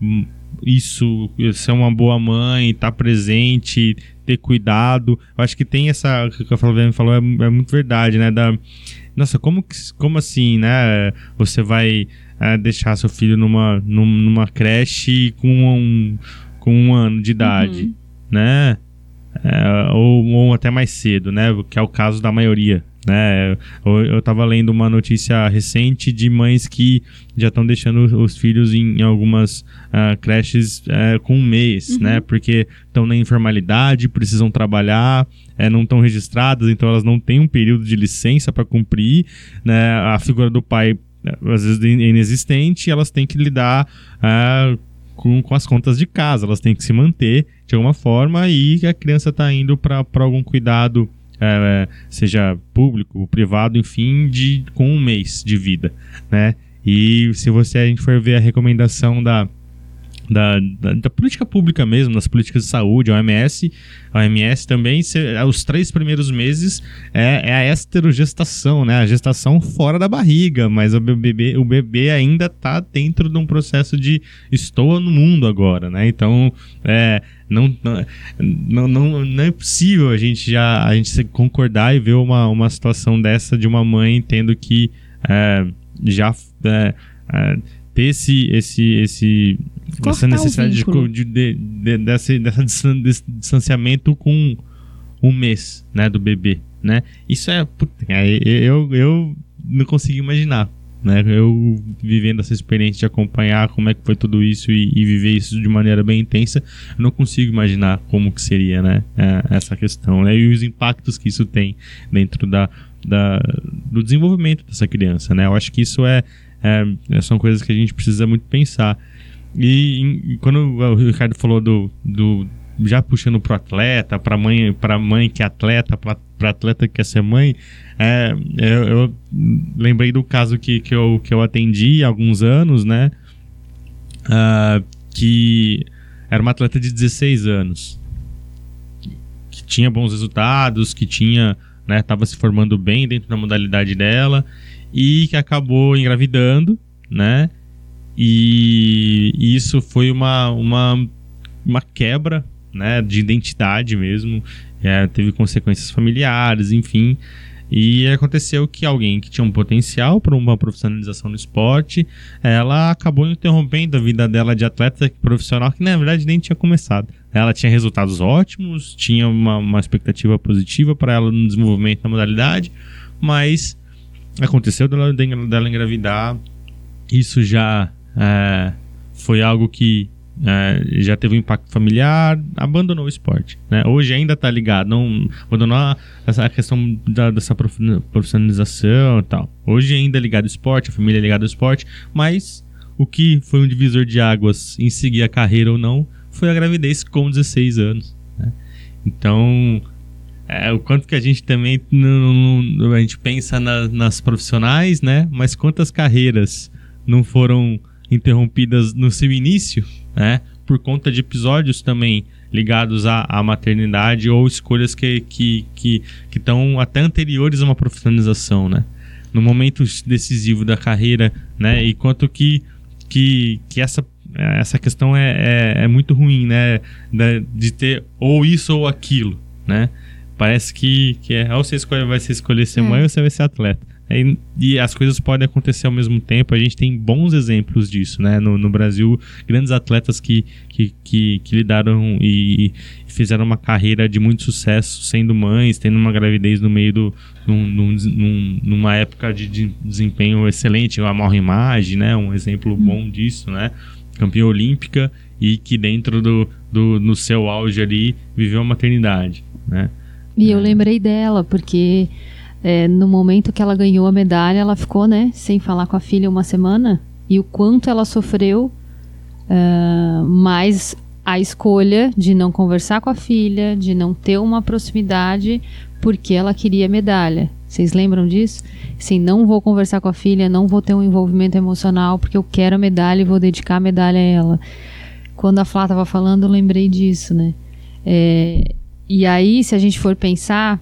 isso, ser uma boa mãe, estar presente, ter cuidado. Eu acho que tem essa, o que a Flaviana falou é, é muito verdade, né? Da, nossa, como, como assim, né? Você vai é, deixar seu filho numa, num- numa creche com um, com um ano de idade, né? É, ou, ou até mais cedo, né? Que é o caso da maioria, né? Eu, eu tava lendo uma notícia recente de mães que já estão deixando os filhos em, em algumas ah, creches eh, com um mês, né? Porque estão na informalidade, precisam trabalhar, eh, não estão registradas, então elas não têm um período de licença para cumprir, né? A figura do pai eh, às vezes é inexistente, e elas têm que lidar ah, com, com as contas de casa, elas têm que se manter de alguma forma e a criança está indo para algum cuidado, eh, seja público privado, enfim, de, com um mês de vida, né? E se você a gente for ver a recomendação da, da, da, da política pública mesmo, das políticas de saúde, a OMS, OMS também, se- os três primeiros meses é, é a esterogestação, né? A gestação fora da barriga, mas o bebê, o bebê ainda tá dentro de um processo de estou no mundo agora, né? Então, é, não, não, não, não é possível a gente já a gente concordar e ver uma, uma situação dessa de uma mãe tendo que é, já é, é, ter esse, esse, esse essa necessidade de, de, de, de, desse, desse distanciamento com um mês, né, do bebê, né? Isso é, puta, é, eu, eu não consigo imaginar, né? Eu vivendo essa experiência de acompanhar como é que foi tudo isso e, e viver isso de maneira bem intensa, eu não consigo imaginar como que seria, né, é, essa questão, né? E os impactos que isso tem dentro da, da, do desenvolvimento dessa criança, né? Eu acho que isso é, é são coisas que a gente precisa muito pensar. E, e quando o Ricardo falou do, do já puxando pro atleta, para mãe, para mãe que é atleta, para atleta que quer ser mãe, é, eu, eu lembrei do caso que, que, eu, que eu atendi há alguns anos, né? Ah, que era uma atleta de 16 anos. Que tinha bons resultados, que tinha, né, tava se formando bem dentro da modalidade dela e que acabou engravidando, né? E, isso foi uma, uma, uma quebra, né, de identidade mesmo. É, teve consequências familiares, enfim. E aconteceu que alguém que tinha um potencial para uma profissionalização no esporte, ela acabou interrompendo a vida dela de atleta profissional que na verdade nem tinha começado. Ela tinha resultados ótimos, tinha uma, uma expectativa positiva para ela no desenvolvimento da modalidade, mas aconteceu dela, dela engravidar. Isso já é, foi algo que é, já teve um impacto familiar, abandonou o esporte. Né? Hoje ainda está ligado, não abandonou a, a questão da, dessa profissionalização e tal. Hoje ainda é ligado ao esporte, a família é ligada ao esporte, mas o que foi um divisor de águas em seguir a carreira ou não foi a gravidez com 16 anos. Né? Então, é, o quanto que a gente também não, não, a gente pensa na, nas profissionais, né? Mas quantas carreiras não foram interrompidas no seu início, né? Por conta de episódios também ligados à, à maternidade ou escolhas que que que estão até anteriores a uma profissionalização, né? No momento decisivo da carreira, né? E quanto que que, que essa essa questão é, é, é muito ruim, né? De, de, ter ou isso ou aquilo, né? Parece que, que é, ou você escolhe, vai se escolher ser é. mãe ou você vai ser atleta. E, e, as coisas podem acontecer ao mesmo tempo. A gente tem bons exemplos disso, né? No, no Brasil, grandes atletas que, que, que, que lidaram e, e, fizeram uma carreira de muito sucesso sendo mães, tendo uma gravidez no meio do. Num, num, numa época de, de, desempenho excelente. A Morra Imagem, né? Um exemplo hum. bom disso, né? Campeã olímpica e que dentro do, do no seu auge ali viveu a maternidade, né? E é. eu lembrei dela, porque é, no momento que ela ganhou a medalha, ela ficou, né, sem falar com a filha uma semana. E o quanto ela sofreu, uh, mas a escolha de não conversar com a filha, de não ter uma proximidade, porque ela queria medalha. Vocês lembram disso? Assim, não vou conversar com a filha, não vou ter um envolvimento emocional, porque eu quero a medalha e vou dedicar a medalha a ela. Quando a Flá estava falando, eu lembrei disso, né? É, e aí, se a gente for pensar,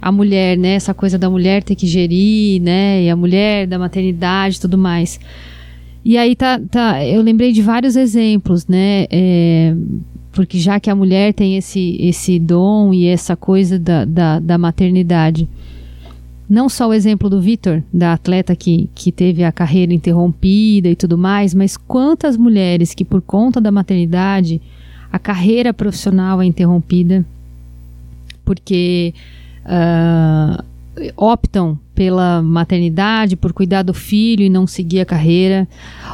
a mulher, né? Essa coisa da mulher ter que gerir, né? E a mulher da maternidade tudo mais. E aí tá, tá, eu lembrei de vários exemplos, né? É, porque já que a mulher tem esse, esse dom e essa coisa da, da, da maternidade. Não só o exemplo do Vitor, da atleta que, que teve a carreira interrompida e tudo mais, mas quantas mulheres que, por conta da maternidade, a carreira profissional é interrompida, porque uh, optam pela maternidade, por cuidar do filho e não seguir a carreira,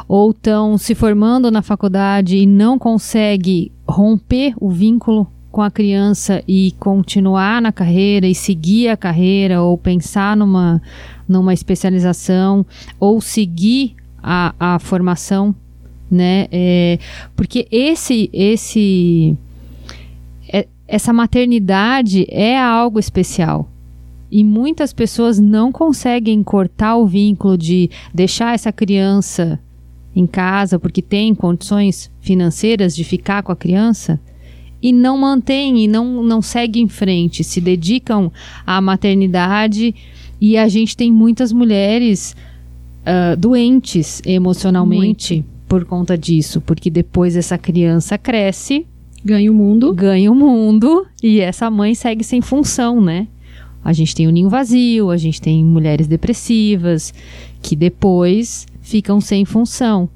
ou estão se formando na faculdade e não consegue romper o vínculo com a criança e continuar na carreira e seguir a carreira ou pensar numa, numa especialização ou seguir a, a formação, né? É, porque esse esse essa maternidade é algo especial. E muitas pessoas não conseguem cortar o vínculo de deixar essa criança em casa porque tem condições financeiras de ficar com a criança e não mantém e não, não segue em frente, se dedicam à maternidade e a gente tem muitas mulheres uh, doentes emocionalmente Muito. por conta disso, porque depois essa criança cresce Ganha o mundo. Ganha o mundo e essa mãe segue sem função, né? A gente tem o ninho vazio, a gente tem mulheres depressivas que depois ficam sem função.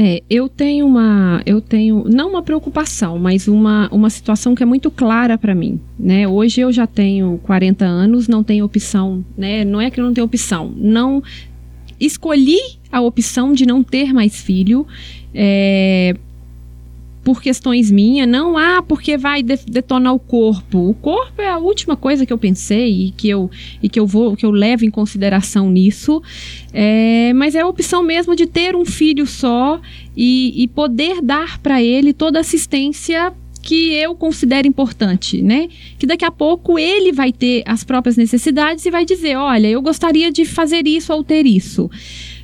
É, eu tenho uma, eu tenho não uma preocupação, mas uma, uma situação que é muito clara para mim, né? Hoje eu já tenho 40 anos, não tenho opção, né? Não é que eu não tenho opção, não escolhi a opção de não ter mais filho. É, por questões minhas, não, ah, porque vai detonar o corpo. O corpo é a última coisa que eu pensei e que eu, e que eu vou, que eu levo em consideração nisso. É, mas é a opção mesmo de ter um filho só e, e poder dar para ele toda a assistência que eu considero importante, né? Que daqui a pouco ele vai ter as próprias necessidades e vai dizer, olha, eu gostaria de fazer isso ou ter isso.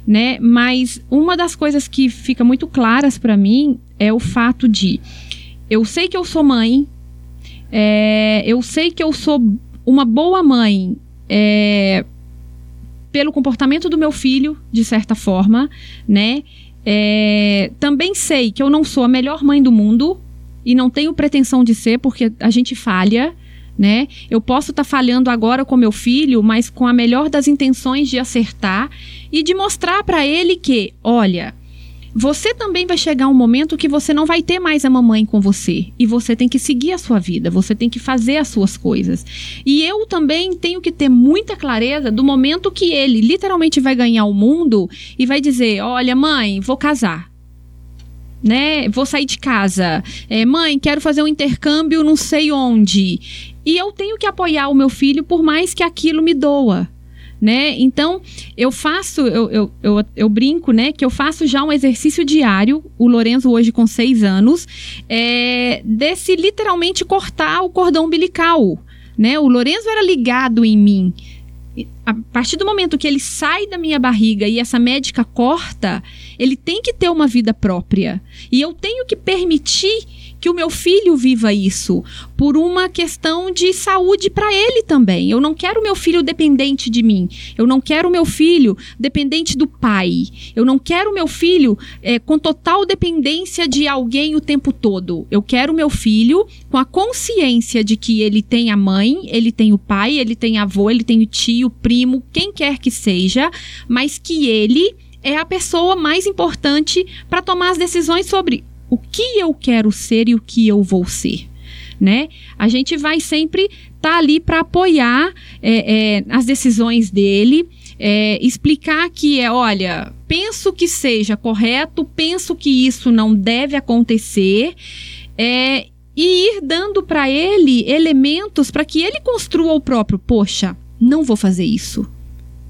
Né? Mas uma das coisas que fica muito claras para mim é o fato de eu sei que eu sou mãe, é, eu sei que eu sou uma boa mãe é, pelo comportamento do meu filho, de certa forma, né? É, também sei que eu não sou a melhor mãe do mundo e não tenho pretensão de ser, porque a gente falha, né? Eu posso estar tá falhando agora com meu filho, mas com a melhor das intenções de acertar e de mostrar para ele que, olha, você também vai chegar um momento que você não vai ter mais a mamãe com você e você tem que seguir a sua vida, você tem que fazer as suas coisas. E eu também tenho que ter muita clareza do momento que ele literalmente vai ganhar o mundo e vai dizer: "Olha, mãe, vou casar" né? Vou sair de casa. É, mãe, quero fazer um intercâmbio não sei onde. E eu tenho que apoiar o meu filho por mais que aquilo me doa né? Então, eu faço, eu, eu, eu, eu, brinco, né, que eu faço já um exercício diário, o Lorenzo hoje com seis anos, é, desse literalmente cortar o cordão umbilical, né? O Lorenzo era ligado em mim. A partir do momento que ele sai da minha barriga e essa médica corta, ele tem que ter uma vida própria. E eu tenho que permitir que o meu filho viva isso, por uma questão de saúde para ele também. Eu não quero meu filho dependente de mim. Eu não quero meu filho dependente do pai. Eu não quero meu filho é, com total dependência de alguém o tempo todo. Eu quero meu filho com a consciência de que ele tem a mãe, ele tem o pai, ele tem avô, ele tem o tio, primo, quem quer que seja, mas que ele é a pessoa mais importante para tomar as decisões sobre o que eu quero ser e o que eu vou ser. Né? A gente vai sempre estar tá ali para apoiar é, é, as decisões dele, é, explicar que é, olha, penso que seja correto, penso que isso não deve acontecer, é, e ir dando para ele elementos para que ele construa o próprio. Poxa, não vou fazer isso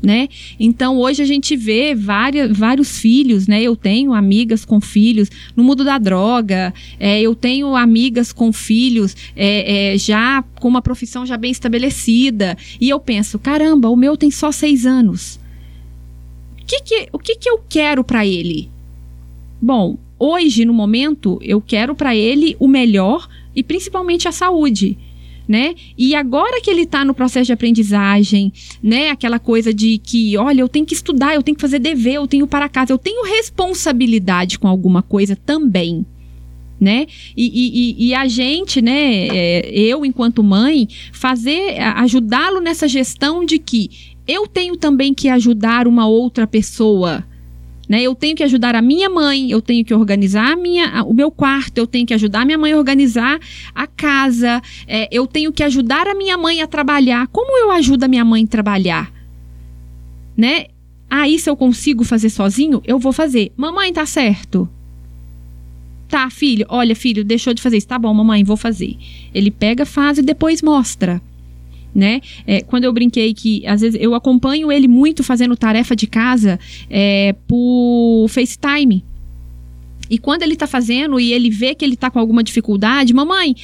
né? Então hoje a gente vê várias, vários filhos, né? Eu tenho amigas com filhos no mundo da droga, é, eu tenho amigas com filhos é, é, já com uma profissão já bem estabelecida e eu penso, caramba, o meu tem só seis anos. O que que, o que, que eu quero para ele? Bom, hoje no momento eu quero para ele o melhor e principalmente a saúde né? E agora que ele está no processo de aprendizagem, né? Aquela coisa de que, olha, eu tenho que estudar, eu tenho que fazer dever, eu tenho para casa, eu tenho responsabilidade com alguma coisa também. Né? E, e, e a gente, né, é, eu enquanto mãe, fazer, ajudá-lo nessa gestão de que eu tenho também que ajudar uma outra pessoa, né? Eu tenho que ajudar a minha mãe, eu tenho que organizar a minha, o meu quarto, eu tenho que ajudar a minha mãe a organizar a casa, é, eu tenho que ajudar a minha mãe a trabalhar. Como eu ajudo a minha mãe a trabalhar? Né? Aí, se eu consigo fazer sozinho, eu vou fazer. Mamãe, tá certo? Tá, filho, olha, filho, deixou de fazer isso. Tá bom, mamãe, vou fazer. Ele pega, faz e depois mostra né? É, quando eu brinquei que às vezes eu acompanho ele muito fazendo tarefa de casa é, por FaceTime. E quando ele tá fazendo e ele vê que ele tá com alguma dificuldade, mamãe,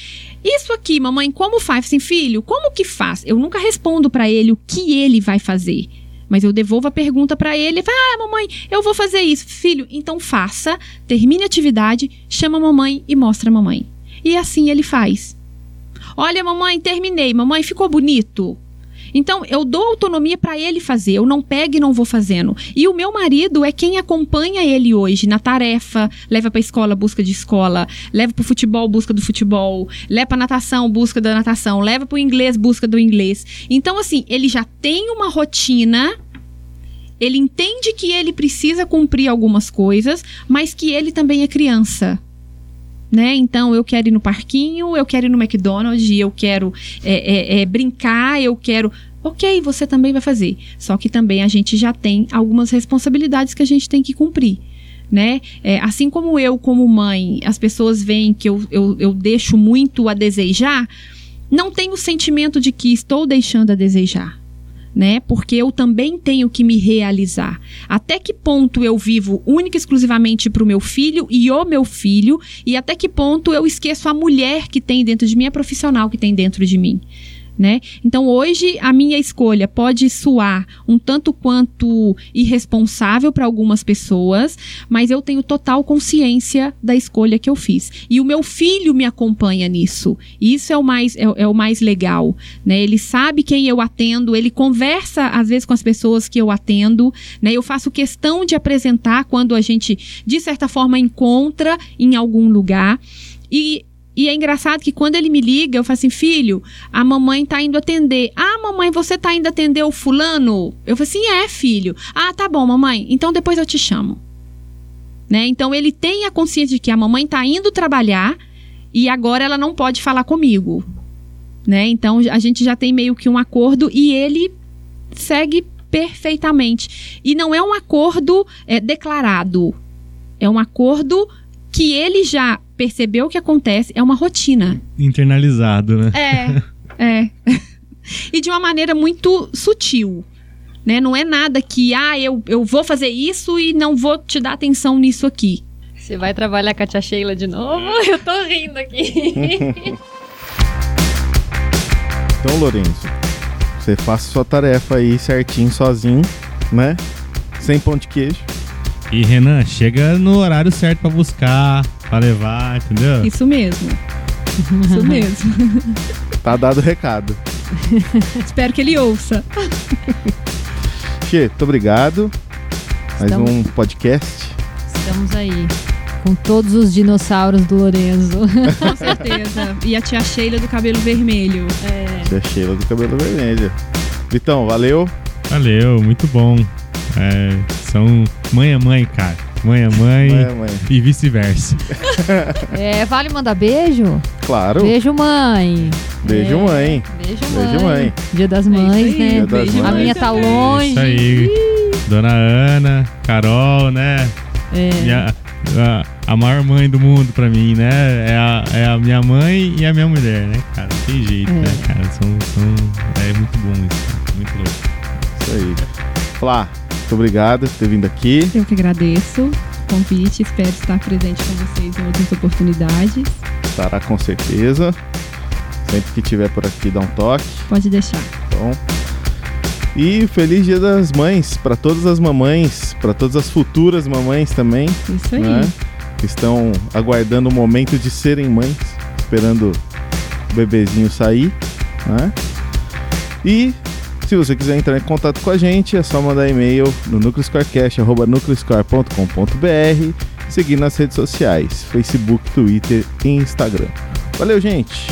isso aqui, mamãe, como faz? Assim, filho, como que faz? Eu nunca respondo para ele o que ele vai fazer. Mas eu devolvo a pergunta para ele Ah, mamãe, eu vou fazer isso. Filho, então faça, termine a atividade, chama a mamãe e mostra a mamãe. E assim ele faz. Olha, mamãe, terminei. Mamãe, ficou bonito. Então, eu dou autonomia para ele fazer, eu não pego e não vou fazendo. E o meu marido é quem acompanha ele hoje na tarefa, leva para escola, busca de escola, leva para futebol, busca do futebol, leva para natação, busca da natação, leva para o inglês, busca do inglês. Então, assim, ele já tem uma rotina ele entende que ele precisa cumprir algumas coisas, mas que ele também é criança né? Então eu quero ir no parquinho, eu quero ir no McDonald's, eu quero é, é, é, brincar, eu quero. Ok, você também vai fazer. Só que também a gente já tem algumas responsabilidades que a gente tem que cumprir. Né? É, assim como eu, como mãe, as pessoas veem que eu, eu, eu deixo muito a desejar, não tenho o sentimento de que estou deixando a desejar né? Porque eu também tenho que me realizar. Até que ponto eu vivo única e exclusivamente para o meu filho e o meu filho, e até que ponto eu esqueço a mulher que tem dentro de mim, a profissional que tem dentro de mim. Né? Então hoje a minha escolha pode soar um tanto quanto irresponsável para algumas pessoas, mas eu tenho total consciência da escolha que eu fiz. E o meu filho me acompanha nisso. Isso é o mais é, é o mais legal, né? Ele sabe quem eu atendo, ele conversa às vezes com as pessoas que eu atendo, né? Eu faço questão de apresentar quando a gente de certa forma encontra em algum lugar. E e é engraçado que quando ele me liga, eu falo assim: filho, a mamãe tá indo atender. Ah, mamãe, você tá indo atender o fulano? Eu falo assim: é, filho. Ah, tá bom, mamãe. Então depois eu te chamo. Né? Então ele tem a consciência de que a mamãe tá indo trabalhar e agora ela não pode falar comigo. Né? Então a gente já tem meio que um acordo e ele segue perfeitamente. E não é um acordo é, declarado. É um acordo que ele já percebeu o que acontece, é uma rotina. Internalizado, né? É, é. e de uma maneira muito sutil. Né? Não é nada que, ah, eu, eu vou fazer isso e não vou te dar atenção nisso aqui. Você vai trabalhar com a tia Sheila de novo? Eu tô rindo aqui. então, Lourenço, você faça sua tarefa aí certinho, sozinho, né? Sem pão de queijo. E Renan, chega no horário certo para buscar, para levar, entendeu? Isso mesmo. Isso mesmo. Tá dado o recado. Espero que ele ouça. Che, muito obrigado. Mais Estamos- um podcast. Estamos aí. Com todos os dinossauros do Lorenzo. Com certeza. E a tia Sheila do cabelo vermelho. Tia Sheila do cabelo vermelho. Vitão, valeu. Valeu, muito bom. É, são mãe é mãe, cara. Mãe é mãe, Mãe, mãe. e vice-versa. É, vale mandar beijo? Claro. Beijo, mãe. Beijo, É, mãe. Beijo, mãe. Beijo, mãe. Dia das É mães, né? Dia das beijo A mães. minha tá também. longe. Isso aí. Dona Ana, Carol, né? É. Minha- a, a maior mãe do mundo pra mim, né? É a, é a minha mãe e a minha mulher, né, cara? Não tem jeito, É. né, cara? São, são, é muito bom isso, cara. muito louco. Isso aí. Flá, muito obrigado por ter vindo aqui. Eu que agradeço o convite. Espero estar presente com vocês em outras oportunidades. Estará com certeza. Sempre que tiver por aqui, dá um toque. Pode deixar. Então. E feliz Dia das Mães para todas as mamães, para todas as futuras mamães também, Isso aí. né? Que estão aguardando o momento de serem mães, esperando o bebezinho sair, né? E se você quiser entrar em contato com a gente, é só mandar e-mail no nucleoscorecast@nucleoscore.com.br, seguir nas redes sociais, Facebook, Twitter e Instagram. Valeu, gente.